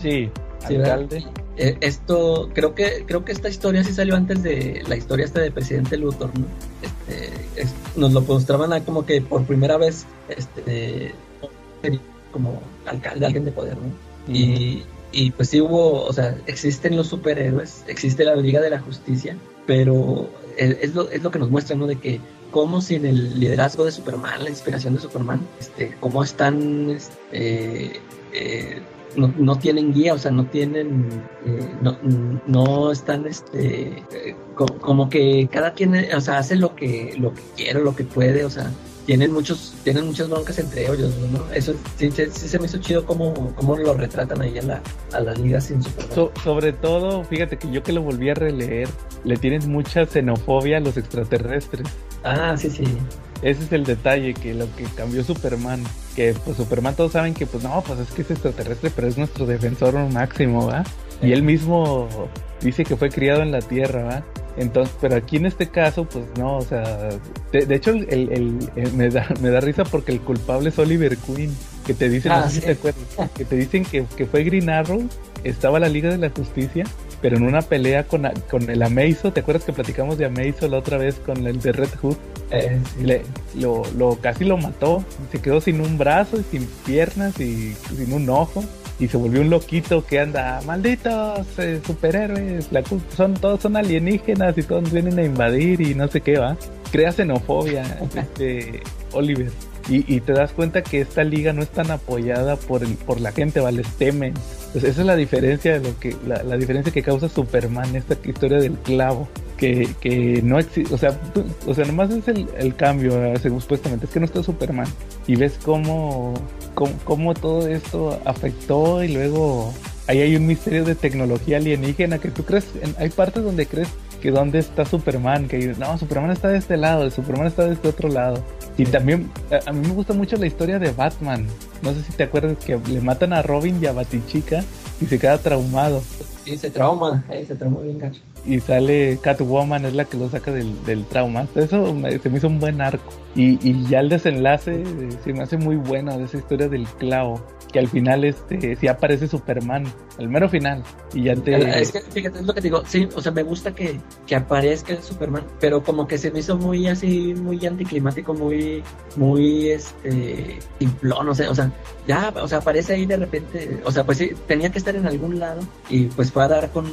Sí, alcalde. Eh, esto, creo que, creo que esta historia sí salió antes de la historia esta de presidente Luthor, ¿no? Este, nos lo mostraban como que por primera vez, este, como alcalde, alguien de poder, ¿no? Y, y pues sí hubo, o sea, existen los superhéroes, existe la Liga de la Justicia, pero es lo, es lo que nos muestra, ¿no? De que como sin el liderazgo de Superman, la inspiración de Superman, este, cómo están, este, eh, no, no, tienen guía, o sea, no tienen, eh, no, no, están, este, eh, como, que cada quien, o sea, hace lo que, lo que quiere, lo que puede, o sea, tienen muchos tienen muchas broncas entre ellos, ¿no? Eso sí, se me hizo chido cómo, cómo lo retratan ahí a la, a la liga sin Superman. sobre todo, fíjate que yo que lo volví a releer, le tienen mucha xenofobia a los extraterrestres. Ah, sí, sí. Ese es el detalle, que lo que cambió Superman, que pues Superman todos saben que pues no, pues es que es extraterrestre, pero es nuestro defensor máximo, ¿va? Y él mismo dice que fue criado en la Tierra, ¿va? Entonces, pero aquí en este caso, pues no, o sea, de, hecho el, me, da, me da risa porque el culpable es Oliver Queen, que te dicen, ah, que te dicen que, fue Green Arrow, estaba la Liga de la Justicia, pero en una pelea con, con el Ameizo, ¿te acuerdas que platicamos de Ameizo la otra vez con el de Red Hood? Eh, Le, lo, lo, casi lo mató, se quedó sin un brazo, sin piernas y sin un ojo y se volvió un loquito que anda, malditos eh, superhéroes, la son todos son alienígenas y todos vienen a invadir y no sé qué va. Crea xenofobia, este Oliver. Y, te das cuenta que esta liga no es tan apoyada por el, por la gente, ¿vale? Les temen. Pues esa es la diferencia de lo que, la, la diferencia que causa Superman, esta historia del clavo que, no existe, o sea, o sea, nomás es el, el cambio, supuestamente, es que no está Superman. Y ves cómo, cómo, todo esto afectó y luego ahí hay un misterio de tecnología alienígena que tú crees, hay partes donde crees que dónde está Superman, que no, Superman está de este lado, Superman está de este otro lado. Y también a, a, mí me gusta mucho la historia de Batman. No sé si te acuerdas que le matan a Robin y a Batichica y se queda traumado. Sí, se trauma, eh, se trauma bien gacho y sale Catwoman, es la que lo saca del, del trauma. Eso se me hizo un buen arco. Y, y ya el desenlace eh, se me hace muy bueno de esa historia del clavo que al final este sí aparece Superman, el mero final, y ya te... Es que, fíjate, es lo que digo, sí, o sea, me gusta que, que aparezca el Superman, pero como que se me hizo muy así, muy anticlimático, muy, muy, este, simplón, no sé, o sea, ya, o sea, aparece ahí de repente, o sea, pues sí, tenía que estar en algún lado, y pues fue a dar con,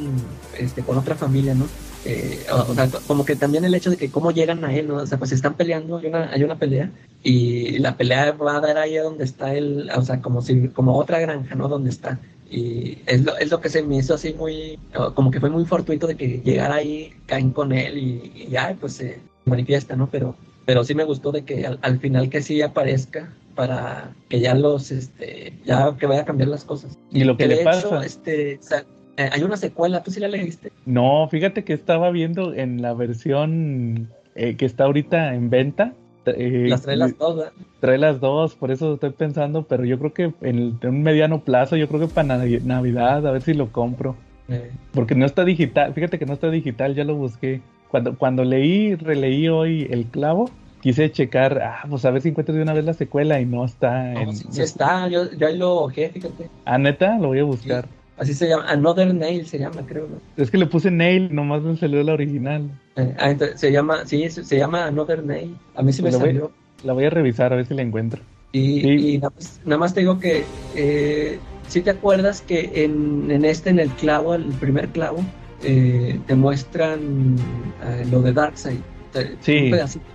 este, con otra familia, ¿no? Eh, o, sea, como que también el hecho de que cómo llegan a él, ¿no? O sea, pues están peleando, hay una, hay una pelea y la pelea va a dar ahí donde está él, o sea, como si, como otra granja, ¿no? Donde está. Y es lo, es lo que se me hizo así muy, como que fue muy fortuito de que llegara ahí, caen con él y, ya, pues se manifiesta, ¿no? Pero, pero sí me gustó de que al, final que sí aparezca para que ya los, este, ya que vaya a cambiar las cosas. Y lo que, le pasa. Este, eh, hay una secuela, ¿tú sí la leíste? No, fíjate que estaba viendo en la versión eh, que está ahorita en venta. Eh, las trae las dos, Trae las dos, por eso estoy pensando, pero yo creo que en, un mediano plazo, yo creo que para Navidad, a ver si lo compro. Porque no está digital, fíjate que no está digital, ya lo busqué. Cuando, cuando leí, releí hoy El Clavo, quise checar, ah, pues a ver si encuentro de una vez la secuela y no está. en... sí, está, yo, yo ahí lo ojé, fíjate. Ah, neta, lo voy a buscar. Así se llama, Another Nail se llama, creo. Es que le puse Nail, nomás me salió la original. Eh, ah, entonces, se llama, sí, se, llama Another Nail. A mí sí me salió. la voy a revisar a ver si la encuentro. Y, nada, más, te digo que, eh, si te acuerdas que en, en, este, en el clavo, el primer clavo, eh, te muestran eh, lo de Darkseid. te- Sí. un pedacito,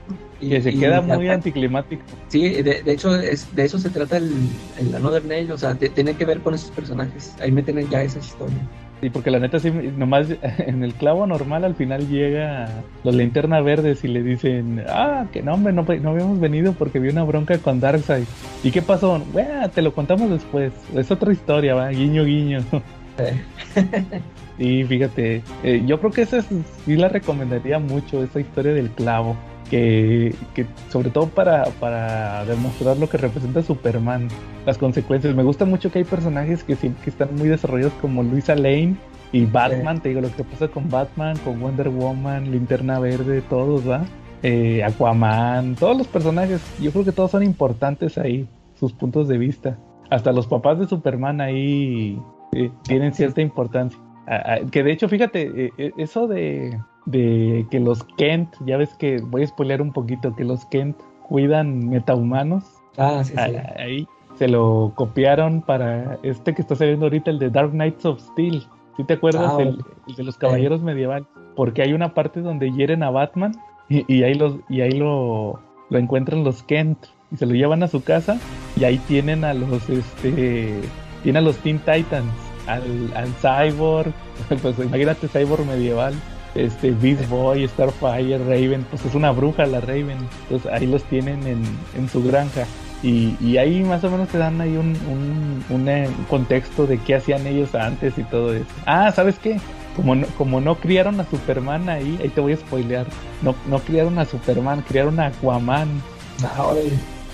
y- Que se y queda muy anticlimático. Sí, de, de hecho, es, de eso se trata el, el Another Nail, o sea, tiene que ver con esos personajes. Ahí me tienen ya esa historia. Sí, porque la neta sí, nomás en el clavo normal al final llega los linterna verdes y le dicen, ah, que no, hombre, no, no habíamos venido porque vi una bronca con Darkseid. ¿Y qué pasó? Bueno, te lo contamos después. Es otra historia, va, guiño, guiño. Sí, fíjate, eh, yo creo que esa es- sí la recomendaría mucho, esa historia del clavo. Que, que sobre todo para, para demostrar lo que representa Superman, las consecuencias. Me gusta mucho que hay personajes que, sí, que están muy desarrollados como Luisa Lane y Batman, te digo, lo que pasa con Batman, con Wonder Woman, Linterna Verde, todos, ¿va? Eh, Aquaman, todos los personajes, yo creo que todos son importantes ahí, sus puntos de vista. Hasta los papás de Superman ahí eh, tienen cierta importancia. Ah, ah, que de hecho, fíjate, eh, eso de, de que los Kent, ya ves que voy a spoilear un poquito, que los Kent cuidan metahumanos, Ah, sí, sí. ah, ahí se lo copiaron para este que está saliendo ahorita, el de Dark Knights of Steel. ¿Sí te acuerdas? Ah, el, de los caballeros medievales. Porque hay una parte donde hieren a Batman y, y ahí, los, y ahí lo, lo encuentran los Kent y se lo llevan a su casa y ahí tienen a los este tienen a los Teen Titans, al, al Cyborg, pues imagínate Cyborg medieval, este Beast Boy, Starfire, Raven, pues es una bruja la Raven, entonces ahí los tienen en, en su granja. Y, y ahí más o menos te dan ahí un, un, un, eh, contexto de qué hacían ellos antes y todo eso. Ah, ¿sabes qué? Como no, como no criaron a Superman ahí, ahí te voy a spoilear. No, no criaron a Superman, criaron a Aquaman. Ah.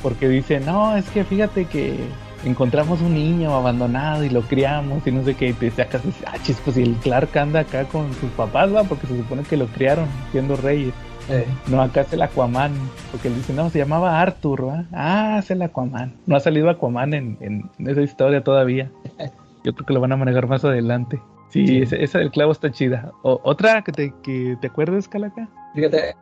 Porque dicen, no, es que fíjate que encontramos un niño abandonado y lo criamos y no sé qué. Y te sacas y dices, ah, chis, pues si el Clark anda acá con sus papás, va, porque se supone que lo criaron siendo reyes. Eh, No, acá es el Aquaman. Porque él dice, no, se llamaba Arthur, ¿va? Ah, es el Aquaman. No ha salido Aquaman en, en, en esa historia todavía. Yo creo que lo van a manejar más adelante. Sí, Sí. Esa, esa del clavo está chida. O- otra que te, que te acuerdes, Calaca. fíjate.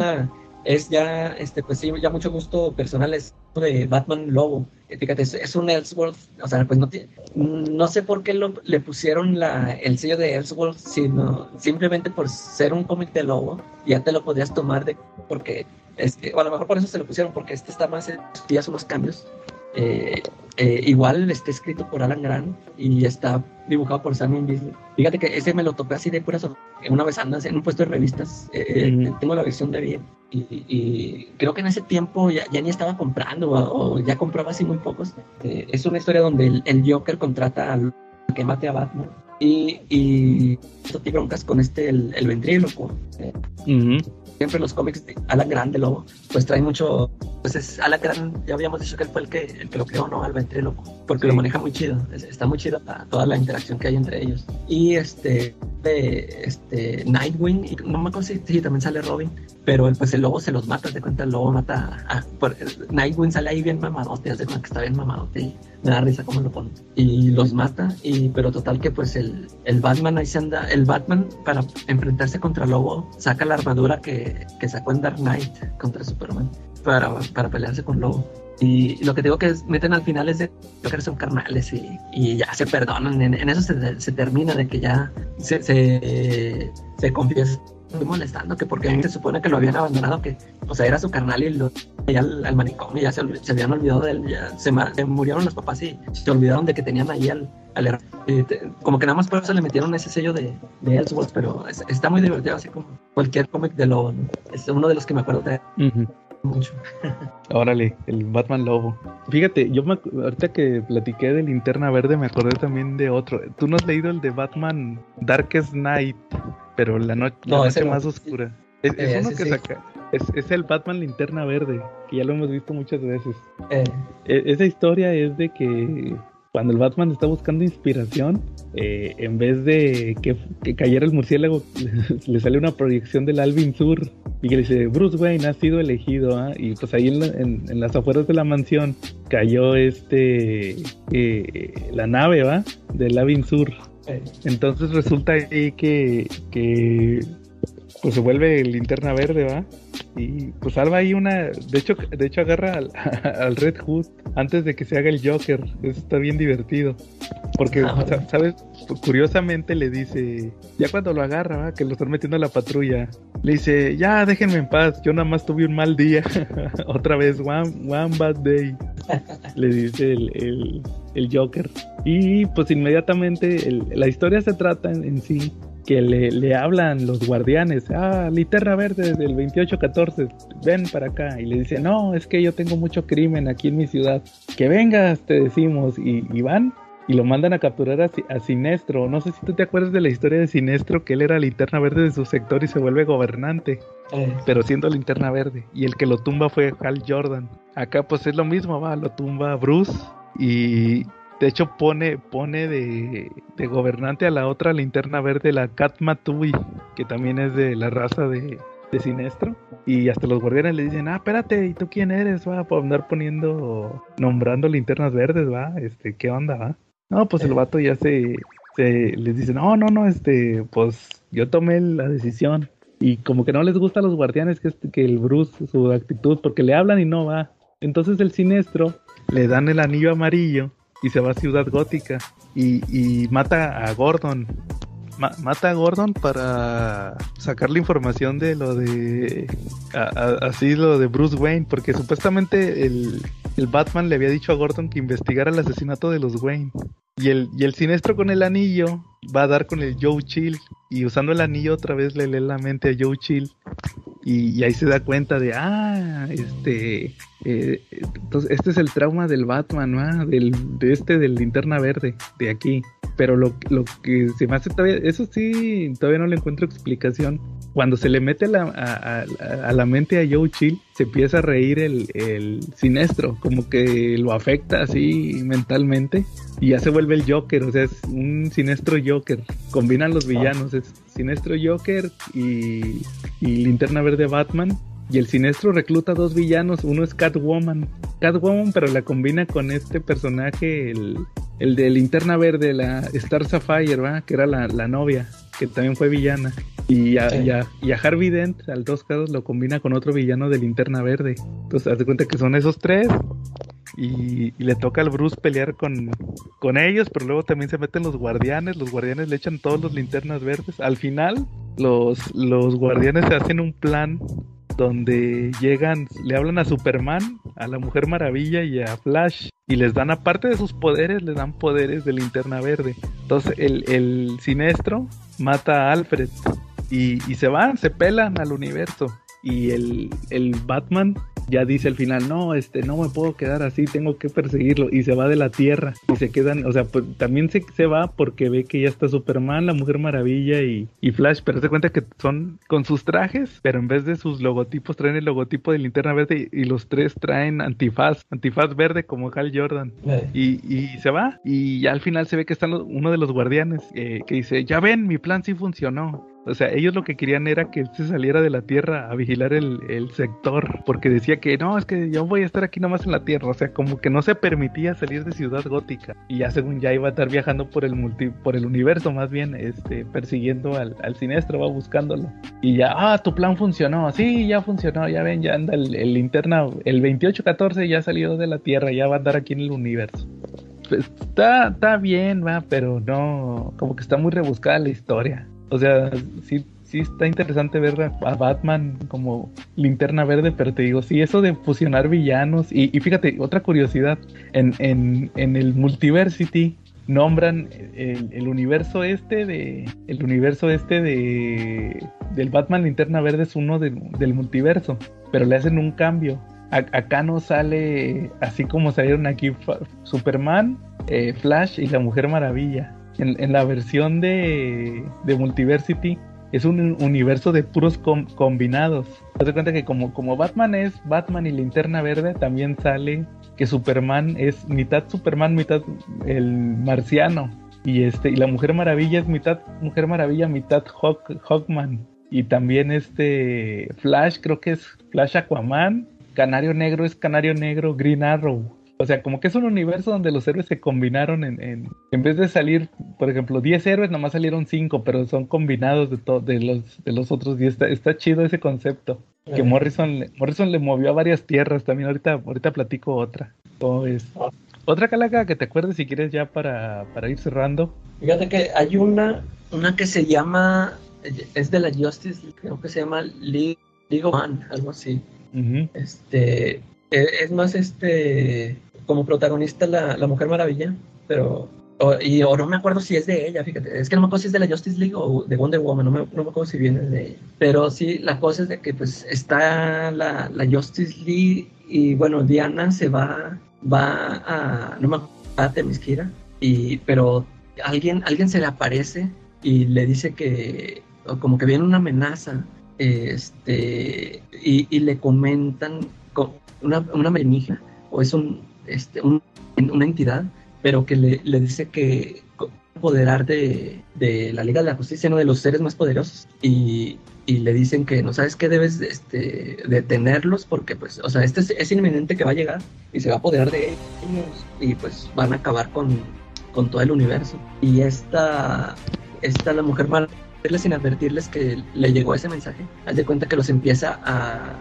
Ah, es ya, este, pues sí, ya mucho gusto personal es de Batman Lobo. Fíjate, es, un Elseworld, o sea, pues no tiene, no sé por qué lo- le pusieron la, el sello de Elseworld, sino simplemente por ser un cómic de Lobo, ya te lo podías tomar de, porque, este, o a lo mejor por eso se lo pusieron, porque este está más, ya son los cambios. Eh, eh, igual está escrito por Alan Grant y está dibujado por Simon Bisley. Fíjate que ese me lo topé así de pura sorpresa. Una vez andas en un puesto de revistas, eh, Ujú. tengo la versión de bien. Y, y creo que en ese tiempo ya, ya ni estaba comprando o, o ya compraba así muy pocos. Eh, es una historia donde el, el Joker contrata al que mate a Batman. Y, y tiene broncas con este, el, el ventríloco. Ujú. siempre los cómics de Alan Grant de Lobo, pues traen mucho, pues es Alan Grant, ya habíamos dicho que él fue el que, el que lo creó, ¿no? Al ventríloco, porque Sí. lo maneja muy chido, es- está muy chido la- toda la interacción que hay entre ellos. Y este, de, este, Nightwing, y no me acuerdo si, si también sale Robin, pero pues el lobo se los mata, te cuenta, el lobo mata a, por- Nightwing sale ahí bien mamadote, hace cuenta que está bien mamadote y me da risa cómo lo pone. Y los mata, y, pero total que pues el, el Batman ahí se anda, el Batman para enfrentarse contra Lobo saca la armadura que, que sacó en Dark Knight contra Superman para, para pelearse con Lobo. Y lo que digo que es, meten al final es de creo que son carnales y, y ya se perdonan. En, en eso se, se termina de que ya se, se, se confiesa muy molestando que porque se supone que lo habían abandonado que o sea era su carnal y lo ya al, al manicomio ya se, se habían olvidado de él ya se, se murieron los papás y se olvidaron de que tenían ahí al, al y te- como que nada más por eso le metieron ese sello de, de Elseworlds pero es- está muy divertido así como cualquier cómic de Lobo ¿no? es uno de los que me acuerdo de Ujú. Mucho Órale, el Batman Lobo. Fíjate, yo me, ahorita que platiqué de Linterna Verde me acordé también de otro. Tú no has leído el de Batman Darkest Night, pero la, no- la No, noche no. más oscura. Es, es Eh, uno ese que sí. saca. Es, es el Batman Linterna Verde, que ya lo hemos visto muchas veces. Eh, E- esa historia es de que cuando el Batman está buscando inspiración, eh, en vez de que, que cayera el murciélago, le sale una proyección del Alvin Sur y que le dice, Bruce Wayne ha sido elegido, ¿ah?". y pues ahí en, la- en- en las afueras de la mansión cayó este eh, la nave, ¿va? Del Alvin Sur. eh, Entonces resulta ahí que, que pues se vuelve linterna verde, ¿va? y pues salva ahí una, de hecho, de hecho agarra al, al Red Hood antes de que se haga el Joker, eso está bien divertido, porque, Ah, sa- ¿sabes? Curiosamente le dice, ya cuando lo agarra, ¿va? que lo están metiendo a la patrulla, le dice, ya déjenme en paz, yo nada más tuve un mal día, otra vez, one, one bad day, le dice el, el, el Joker. Y pues inmediatamente el- la historia se trata en, en sí que le, le hablan los guardianes, ah, linterna verde del 2814, ven para acá. Y le dice, no, es que yo tengo mucho crimen aquí en mi ciudad. Que vengas, te decimos. Y, y van y lo mandan a capturar a, a Sinestro. No sé si tú te acuerdas de la historia de Sinestro, que él era linterna verde de su sector y se vuelve gobernante Eh, pero siendo linterna verde. Y el que lo tumba fue Hal Jordan. Acá pues es lo mismo, va, lo tumba Bruce y de hecho pone, pone de, de gobernante a la otra linterna verde, la Kat Matui, que también es de la raza de, de Sinestro. Y hasta los guardianes le dicen, ah, espérate, ¿y tú quién eres? Va, por andar poniendo, nombrando linternas verdes, va, este, ¿qué onda, va? No, pues el vato ya se, se les dice, no, no, no, este, pues yo tomé la decisión. Y como que no les gusta a los guardianes que, este- que el Bruce, su actitud, porque le hablan y no va. Entonces el siniestro le dan el anillo amarillo y se va a Ciudad Gótica y, mata a Gordon. Ma- mata a Gordon para sacar la información de lo de así lo de Bruce Wayne porque supuestamente el, el Batman le había dicho a Gordon que investigara el asesinato de los Wayne y el, y el siniestro con el anillo va a dar con el Joe Chill y usando el anillo otra vez le lee la mente a Joe Chill y, y ahí se da cuenta de ah este eh, entonces este es el trauma del Batman ¿no? del de este del linterna verde de aquí pero lo, lo que se me hace todavía eso sí todavía no le encuentro explicación cuando se le mete la- a, a- a la mente a Joe Chill se empieza a reír el, el siniestro como que lo afecta así mentalmente y ya se vuelve el Joker, o sea, es un siniestro Joker. Combinan los villanos, es siniestro Joker y, y linterna verde Batman. Y el siniestro recluta dos villanos, uno es Catwoman. Catwoman, pero la combina con este personaje, el, el de linterna verde, la Star Sapphire, ¿va? que era la, la novia, que también fue villana. Y a, Sí. y a- y a Harvey Dent, al dos casos, lo combina con otro villano de linterna verde. Entonces, haz de cuenta que son esos tres. Y, y le toca al Bruce pelear con, con ellos, pero luego también se meten los guardianes. Los guardianes le echan todos los linternas verdes. Al final, los, los guardianes se hacen un plan donde llegan, le hablan a Superman, a la Mujer Maravilla y a Flash. Y les dan, aparte de sus poderes, les dan poderes de linterna verde. Entonces el, el siniestro mata a Alfred. Y, y se van, se pelan al universo. Y el, el Batman ya dice al final, no, este, no me puedo quedar así, tengo que perseguirlo. Y se va de la Tierra. Y se quedan, o sea, pues, también se, se va porque ve que ya está Superman, la Mujer Maravilla y, y Flash. Pero se cuenta que son con sus trajes, pero en vez de sus logotipos traen el logotipo de linterna verde y, y los tres traen antifaz, antifaz verde como Hal Jordan. eh, Y, y se va. Y ya al final se ve que está lo- uno de los guardianes eh, que dice, ya ven, mi plan sí funcionó. O sea, ellos lo que querían era que él se saliera de la Tierra a vigilar el, el sector, porque decía que no, es que yo voy a estar aquí nomás en la Tierra, o sea, como que no se permitía salir de Ciudad Gótica. Y ya según ya iba a estar viajando por el multi, por el universo más bien, este, persiguiendo al, al siniestro, va buscándolo. Y ya, ah, tu plan funcionó, sí, ya funcionó, ya ven, ya anda el, el linterna, el 2814 ya salió de la Tierra, ya va a andar aquí en el universo. Pues, está, está bien, va, pero no, como que está muy rebuscada la historia. O sea, sí, sí está interesante ver a, Batman como linterna verde, pero te digo, sí, eso de fusionar villanos. Y, y fíjate, otra curiosidad, en, en, en el Multiversity nombran el, universo este de el universo este de del Batman linterna verde es uno de- del multiverso pero le hacen un cambio A- acá no sale así como salieron aquí Superman eh, Flash y la Mujer Maravilla en, la versión de, de Multiversity es un un universo de puros com- combinados. Te das cuenta que como, como Batman es Batman y Linterna Verde, también sale que Superman es mitad Superman, mitad el marciano. Y este, y la Mujer Maravilla es mitad Mujer Maravilla, mitad Hawk, Hawkman. Y también este Flash, creo que es Flash Aquaman. Canario Negro es Canario Negro, Green Arrow. O sea, como que es un universo donde los héroes se combinaron en, en, en vez de salir, por ejemplo, 10 héroes, nomás salieron 5, pero son combinados de, to- de, los, de los otros 10. Está, está chido ese concepto. Que Eh. Morrison, le- Morrison le movió a varias tierras también. Ahorita, ahorita platico otra. ¿Cómo ves? Otra calaca que te acuerdes si quieres ya para, para ir cerrando. Fíjate que hay una, una que se llama, es de la Justice, creo que se llama League, League of One, algo así. Este, e- es más, este, como protagonista la, la Mujer Maravilla, pero, o, y, o no me acuerdo si es de ella, fíjate, es que no me acuerdo si es de la Justice League o de Wonder Woman, no me, no me acuerdo si viene de ella. Pero sí, la cosa es de que pues está la, la Justice League y bueno, Diana se va, va a, no me acuerdo, a Themyscira, y, pero alguien, alguien se le aparece y le dice que como que viene una amenaza este y, y le comentan co- una, una alienígena o es un, este, un- una entidad pero que le, le dice que apoderar de, de la Liga de la Justicia uno de los seres más poderosos y, y le dicen que no sabes qué debes este, detenerlos porque pues o sea este es, es inminente que va a llegar y se va a apoderar de ellos y pues van a acabar con, con todo el universo y esta esta la mujer mal sin advertirles que le llegó ese mensaje haz de cuenta que los empieza a,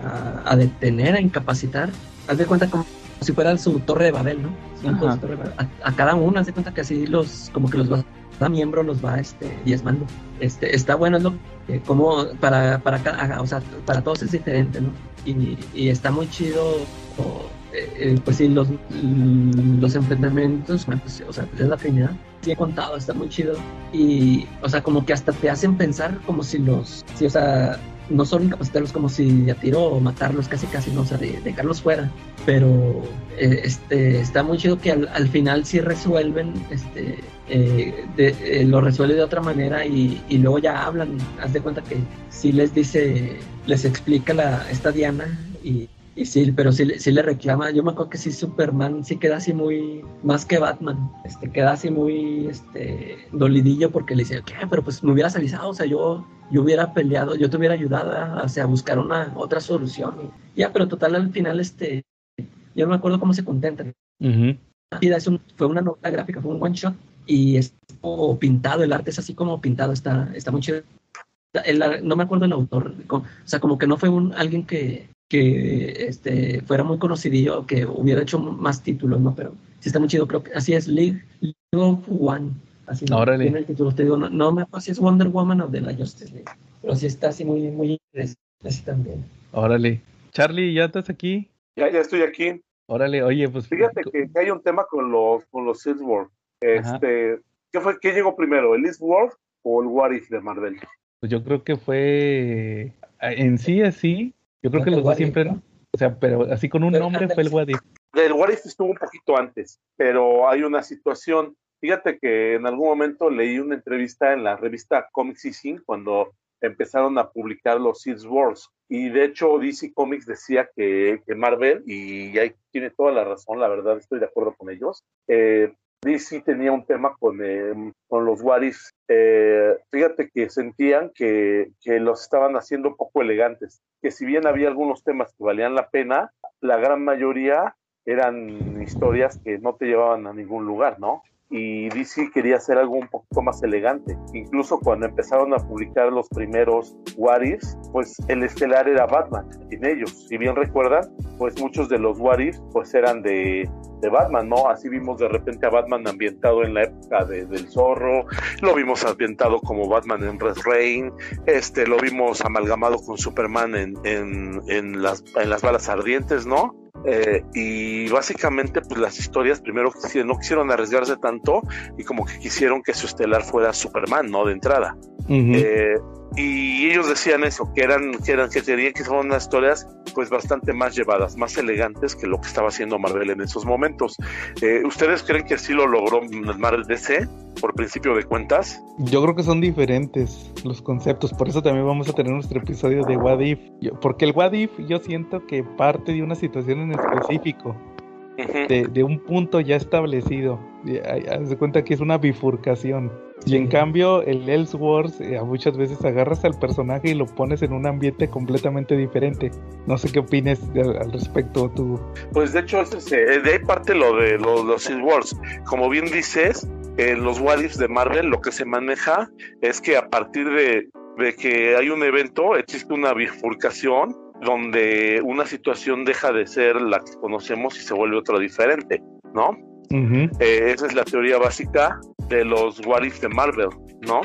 a, a detener a incapacitar. Haz de cuenta como si fuera su torre de Babel no Su Ajá. torre de Babel. a, a cada uno haz de cuenta que así los como que los va cada miembro los va este diezmando. Este está bueno es lo que como para para cada o sea para todos es diferente no y, y está muy chido o, eh, eh, pues sí los los enfrentamientos bueno, pues, o sea es la Trinidad. Sí he contado está muy chido. Y o sea como que hasta te hacen pensar como si los sí o sea no solo incapacitarlos como si a tiro o matarlos casi casi no o sea de dejarlos fuera. Pero eh, este está muy chido que al, al final sí resuelven este eh, de- eh, lo resuelve de otra manera y, y luego ya hablan. Haz de cuenta que sí les dice les explica la esta Diana y y sí, pero sí, le- sí le reclama. Yo me acuerdo que sí, Superman sí queda así muy. Más que Batman. Este, queda así muy. Este, dolidillo porque le dice, ¿qué? Pero pues me hubieras avisado. O sea, yo, yo hubiera peleado, yo te hubiera ayudado a, o sea, a buscar una otra solución. Y ya, pero total, al final, este. Yo no me acuerdo cómo se contentan. Es un- fue una novela gráfica, fue un one shot. Y es pintado, el arte es así como pintado, está, está muy chido. El- no me acuerdo el autor, o sea, como que no fue un alguien que, que este, fuera muy conocidillo, que hubiera hecho más títulos, ¿no? Pero sí está muy chido, creo que así es, League, League of One, así tiene el título, te digo, no, no me acuerdo si es Wonder Woman o de la Justice League, pero sí está así muy, muy interesante, así también. Órale. Charlie, ¿ya estás aquí? Ya, ya estoy aquí. Órale, oye, pues. Fíjate que, que hay un tema con los con los. Ajá. Este, ¿qué fue? ¿Qué llegó primero, el Elseworld o el What If de Marvel? Pues yo creo que fue. En sí, así. Yo creo que los dos siempre. ¿no? O sea, pero así con un Pero nombre fue el. What If. El What If estuvo un poquito antes, pero hay una situación. Fíjate que en algún momento leí una entrevista en la revista Comics Sin cuando empezaron a publicar los Seeds Wars. Y de hecho, DC Comics decía que, que Marvel, y ahí tiene toda la razón, la verdad, estoy de acuerdo con ellos. eh, DC tenía un tema con, eh, con los What Ifs. Eh, fíjate que sentían que, que los estaban haciendo poco elegantes, que si bien había algunos temas que valían la pena, la gran mayoría eran historias que no te llevaban a ningún lugar, ¿no? Y DC quería hacer algo un poquito más elegante. Incluso cuando empezaron a publicar los primeros What Ifs, pues el estelar era Batman en ellos. Si bien recuerdan, pues muchos de los What Ifs pues eran de, de Batman, ¿no? Así vimos de repente a Batman ambientado en la época de- del zorro, lo vimos ambientado como Batman en Red Rain, este, lo vimos amalgamado con Superman en, en, en las, en las balas ardientes, ¿no? Eh, y básicamente pues las historias primero no quisieron arriesgarse tanto y como que quisieron que su estelar fuera Superman, ¿no? De entrada. Eh, y ellos decían eso, que eran, que eran, que querían que fueran unas historias pues bastante más llevadas, más elegantes que lo que estaba haciendo Marvel en esos momentos. Eh, ¿Ustedes creen que sí lo logró Marvel DC por principio de cuentas? Yo creo que son diferentes los conceptos, por eso también vamos a tener nuestro episodio de What If. Porque el What If yo siento que parte de una situación en específico, De, de un punto ya establecido. Haz de cuenta que es una bifurcación. Y en cambio, el Elseworlds, eh, muchas veces agarras al personaje y lo pones en un ambiente completamente diferente. No sé qué opines de- al respecto tú. Pues de hecho, ese es, eh, de ahí parte lo de lo- los Civil Wars. Como bien dices, en los What Ifs de Marvel lo que se maneja es que a partir de, de que hay un evento existe una bifurcación donde una situación deja de ser la que conocemos y se vuelve otra diferente, ¿no? Eh, esa es la teoría básica de los What Ifs de Marvel, ¿no?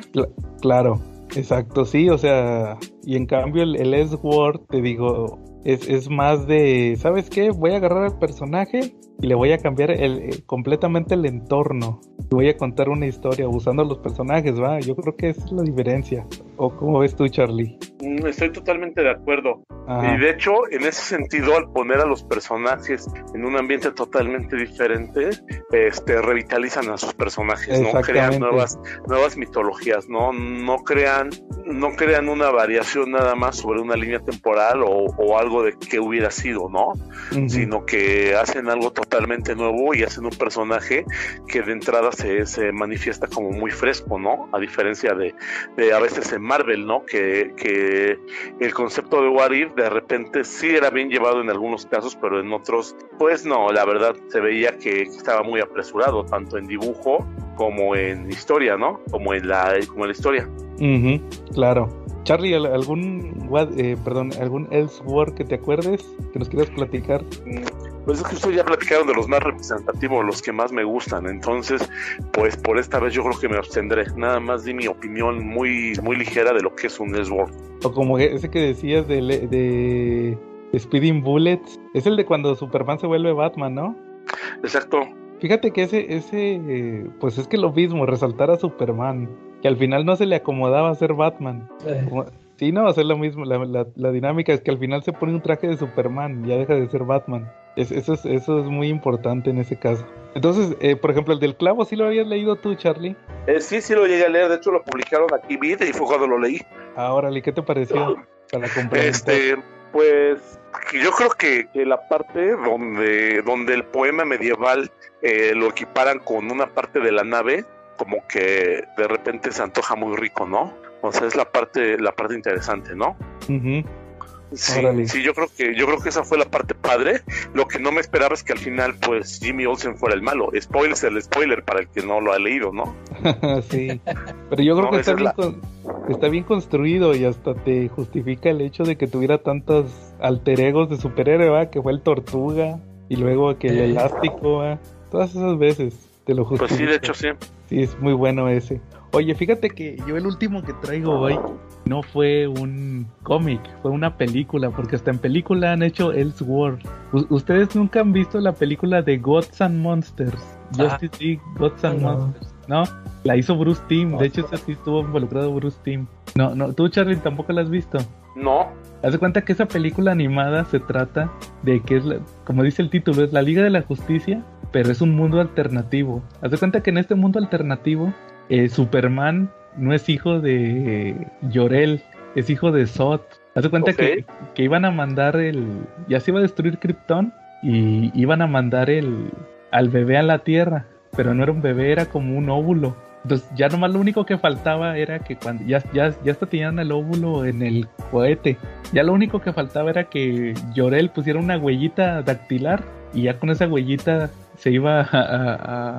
Claro, exacto, sí, o sea, y en cambio el, el Elseworld, te digo, es, es más de, ¿sabes qué? Voy a agarrar al personaje y le voy a cambiar el, eh, completamente el entorno. Y voy a contar una historia usando los personajes, ¿va? Yo creo que esa es la diferencia. ¿O cómo ves tú, Charlie? Mm, Estoy totalmente de acuerdo. Ajá. Y de hecho, en ese sentido, al poner a los personajes en un ambiente totalmente diferente, este, revitalizan a sus personajes, ¿no? Crean nuevas, nuevas mitologías, ¿no? No crean, no crean una variación nada más sobre una línea temporal o, o algo de que hubiera sido, ¿no? Sino que hacen algo totalmente nuevo y hacen un personaje que de entrada se, se manifiesta como muy fresco, ¿no? A diferencia de, de a veces en Marvel, ¿no? Que, que el concepto de What If de repente sí era bien llevado en algunos casos, pero en otros, pues no, la verdad se veía que estaba muy apresurado, tanto en dibujo como en historia, ¿no? Como en la, como la historia. Claro. Charlie, ¿al- ¿algún, what- eh, perdón, algún Elseworld que te acuerdes que nos quieras platicar? Pues es que ustedes ya platicaron de los más representativos, los que más me gustan, entonces, pues por esta vez yo creo que me abstendré. Nada más di mi opinión muy, muy ligera de lo que es un Elseworld. O como ese que decías de, de Speeding Bullets, es el de cuando Superman se vuelve Batman, ¿no? Exacto. Fíjate que ese, ese, eh, pues es que lo mismo, resaltar a Superman, que al final no se le acomodaba ser Batman. Como- Sí, no, hacer lo mismo, la, la- la dinámica es que al final se pone un traje de Superman, ya deja de ser Batman. Es- eso, es, eso es muy importante en ese caso. Entonces, eh, por ejemplo, el del clavo, ¿sí lo habías leído tú, Charlie? Eh, sí, sí lo llegué a leer, de hecho lo publicaron aquí, Vid, y fue cuando lo leí. Ahora, ¿qué te pareció? Para complementar. Este, pues yo creo que, que la parte donde, donde el poema medieval eh, lo equiparan con una parte de la nave, como que de repente se antoja muy rico, ¿no? O sea, es la parte, la parte interesante, ¿no? Ujú. Sí, Órale. sí, yo creo que, yo creo que esa fue la parte padre. Lo que no me esperaba es que al final, pues, Jimmy Olsen fuera el malo. Spoiler es el spoiler para el que no lo ha leído, ¿no? sí, pero yo creo No, que está es bien, la- con- está bien construido y hasta te justifica el hecho de que tuviera tantos alter egos de superhéroe, ¿va? que fue el Tortuga y luego que el. Elástico, ¿va? todas esas veces te lo Pues justifica. sí, de hecho sí. Sí, es muy bueno ese. Oye, fíjate que yo el último que traigo hoy no fue un cómic, fue una película, porque hasta en película han hecho Elseworld. U- ¿Ustedes nunca han visto la película de Gods and Monsters? Justice League, Gods and No. Monsters, ¿no? La hizo Bruce Timm, de hecho esa sí estuvo involucrado Bruce Timm. No, no, tú Charlie tampoco la has visto. No, Haz de cuenta que esa película animada se trata de que es, la- como dice el título, es la Liga de la Justicia, pero es un mundo alternativo. Haz de cuenta que en este mundo alternativo, eh, Superman no es hijo de Yorel, es hijo de Zod. Haz de cuenta que, que iban a mandar el. Ya se iba a destruir Krypton y iban a mandar el al bebé a la Tierra, pero no era un bebé, era como un óvulo. Entonces ya nomás lo único que faltaba era que cuando ya, ya, ya hasta tenían el óvulo en el cohete. Ya lo único que faltaba era que Llorel pusiera una huellita dactilar y ya con esa huellita se iba a, a-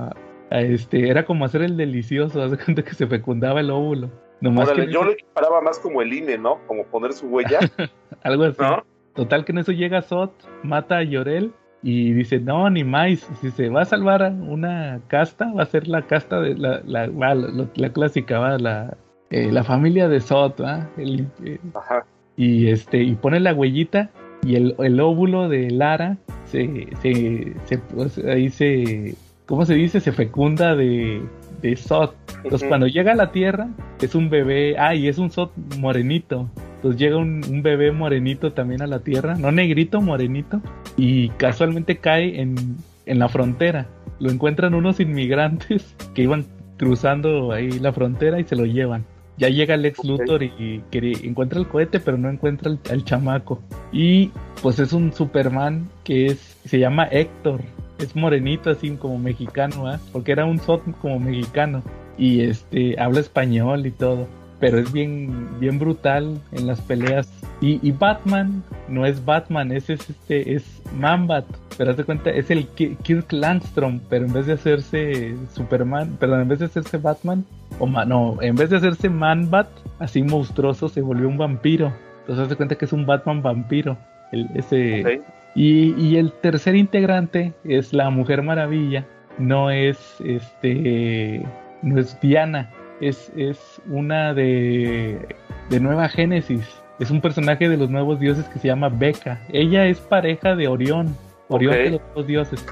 a- a este, era como hacer el delicioso, haz de cuenta que se fecundaba el óvulo. Nomás Órale, que yo lo equiparaba más como el INE, ¿no? Como poner su huella, algo así. ¿no? Total que en eso llega Sot, mata a Llorel y dice, no, ni más, si se va a salvar una casta, va a ser la casta de la, la, la- la clásica, va, la, eh, la familia de Sot, ¿va? El- eh, Ajá. y este y pone la huellita y el, el óvulo de Lara se, se, se- pues, ahí se ¿cómo se dice? se fecunda de, de Sot. Entonces cuando llega a la Tierra es un bebé, ah, y es un Sot morenito. Entonces llega un, un bebé morenito también a la Tierra, no negrito, morenito, y casualmente cae en, en la frontera. Lo encuentran unos inmigrantes que iban cruzando ahí la frontera y se lo llevan. Ya llega Lex. Luthor y, encuentra el cohete, pero no encuentra el, al chamaco. Y pues es un Superman que es se llama Héctor. Es morenito así como mexicano, ¿ah? Porque era un Zod como mexicano. y este habla español y todo pero es bien bien brutal en las peleas. Y, y Batman no es Batman ese es este es Manbat pero haz de cuenta es el Kirk Landstrom pero en vez de hacerse Superman perdón en vez de hacerse Batman o no en vez de hacerse Manbat así monstruoso se volvió un vampiro. Entonces haz de cuenta que es un Batman vampiro el, ese y, y el tercer integrante es la Mujer Maravilla no es este no es Diana es, es una de, de Nueva Génesis. Es un personaje de los nuevos dioses que se llama Beca. Ella es pareja de Orión. Orión de los nuevos dioses.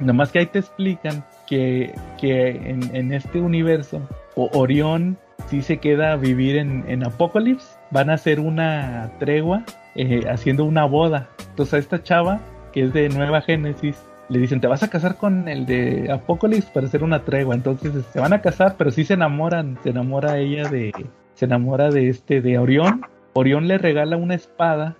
Nomás que ahí te explican que, que en, en este universo Orión sí se queda a vivir en, en Apocalypse. Van a hacer una tregua eh, haciendo una boda. Entonces a esta chava, que es de Nueva Génesis, le dicen, te vas a casar con el de Apocalypse para hacer una tregua. Entonces se van a casar, pero sí se enamoran. Se enamora ella de. Se enamora de este, de Orión. Orión le regala una espada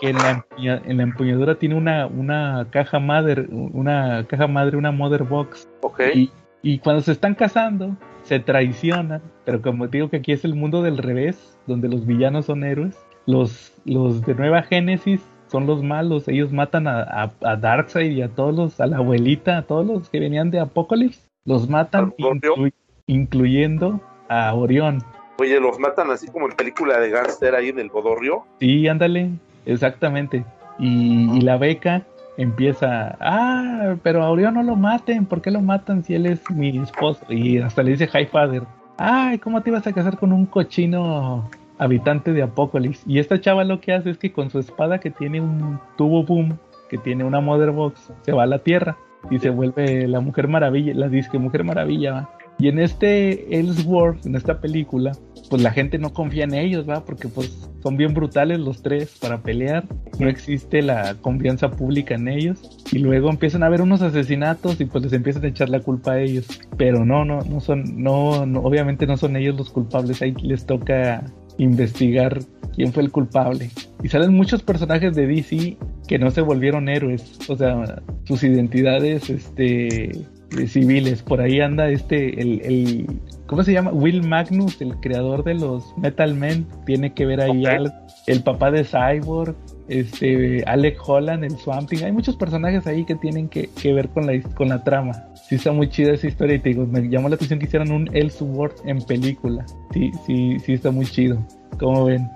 que en la, en la empuñadura tiene una, una caja madre, una caja madre, una mother box. Okay. Y, y cuando se están casando, se traicionan. Pero como digo que aquí es el mundo del revés, donde los villanos son héroes. Los, los de Nueva Génesis son los malos, ellos matan a, a, Darkseid y a todos los, a la abuelita, a todos los que venían de Apocalypse, los matan inclu incluyendo a Orión. Oye, los matan así como en película de gánster ahí en el Bodorrio. Sí, ándale, exactamente. Y, y, la beca empieza, ah, pero a Orión no lo maten, ¿por qué lo matan si él es mi esposo? Y hasta le dice High Father, ay, ¿cómo te ibas a casar con un cochino habitante de Apocalipsis. Y esta chava lo que hace es que con su espada que tiene un tubo boom, que tiene una mother box, se va a la tierra y se vuelve la Mujer Maravilla, la disque Mujer Maravilla, ¿va? Y en este Ellsworth, en esta película, pues la gente no confía en ellos, ¿va? Porque pues son bien brutales los tres para pelear, no existe la confianza pública en ellos y luego empiezan a haber unos asesinatos y pues les empiezan a echar la culpa a ellos, pero no, no, no son, no, no obviamente no son ellos los culpables, ahí les toca investigar quién fue el culpable. Y salen muchos personajes de DC que no se volvieron héroes, o sea, sus identidades este civiles. Por ahí anda este el, el ¿cómo se llama? Will Magnus, el creador de los Metal Men, tiene que ver ahí algo. El papá de Cyborg, este Alec Holland, el Swamp Hay muchos personajes ahí que tienen que, que, ver con la con la trama. Sí está muy chida esa historia y te digo, me llamó la atención que hicieran un Elseworld en película. Sí, sí, sí está muy chido. ¿Cómo ven?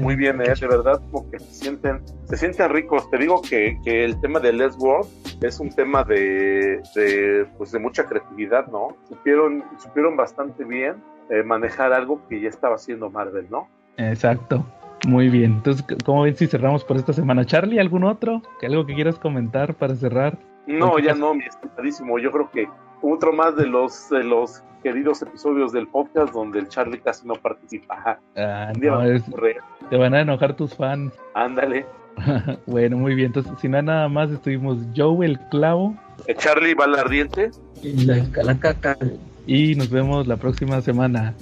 Muy bien, ¿eh? de verdad, porque se sienten, se sienten ricos. Te digo que, que el tema de Les World es un tema de, de, pues de mucha creatividad, ¿no? Supieron, supieron bastante bien eh, manejar algo que ya estaba haciendo Marvel, ¿no? Exacto. Muy bien. Entonces, ¿cómo ven si cerramos por esta semana? Charlie, ¿algún otro? ¿Que ¿Algo que quieras comentar para cerrar? No, ya no, mi estimadísimo. Yo creo que otro más de los de los queridos episodios del podcast donde el Charlie casi no participa. Ah, no, es, te van a enojar tus fans. Ándale. bueno, muy bien. Entonces, si no hay nada más, estuvimos Joe el Clavo. El Charlie va al ardiente. Y la, la caca. Y nos vemos la próxima semana.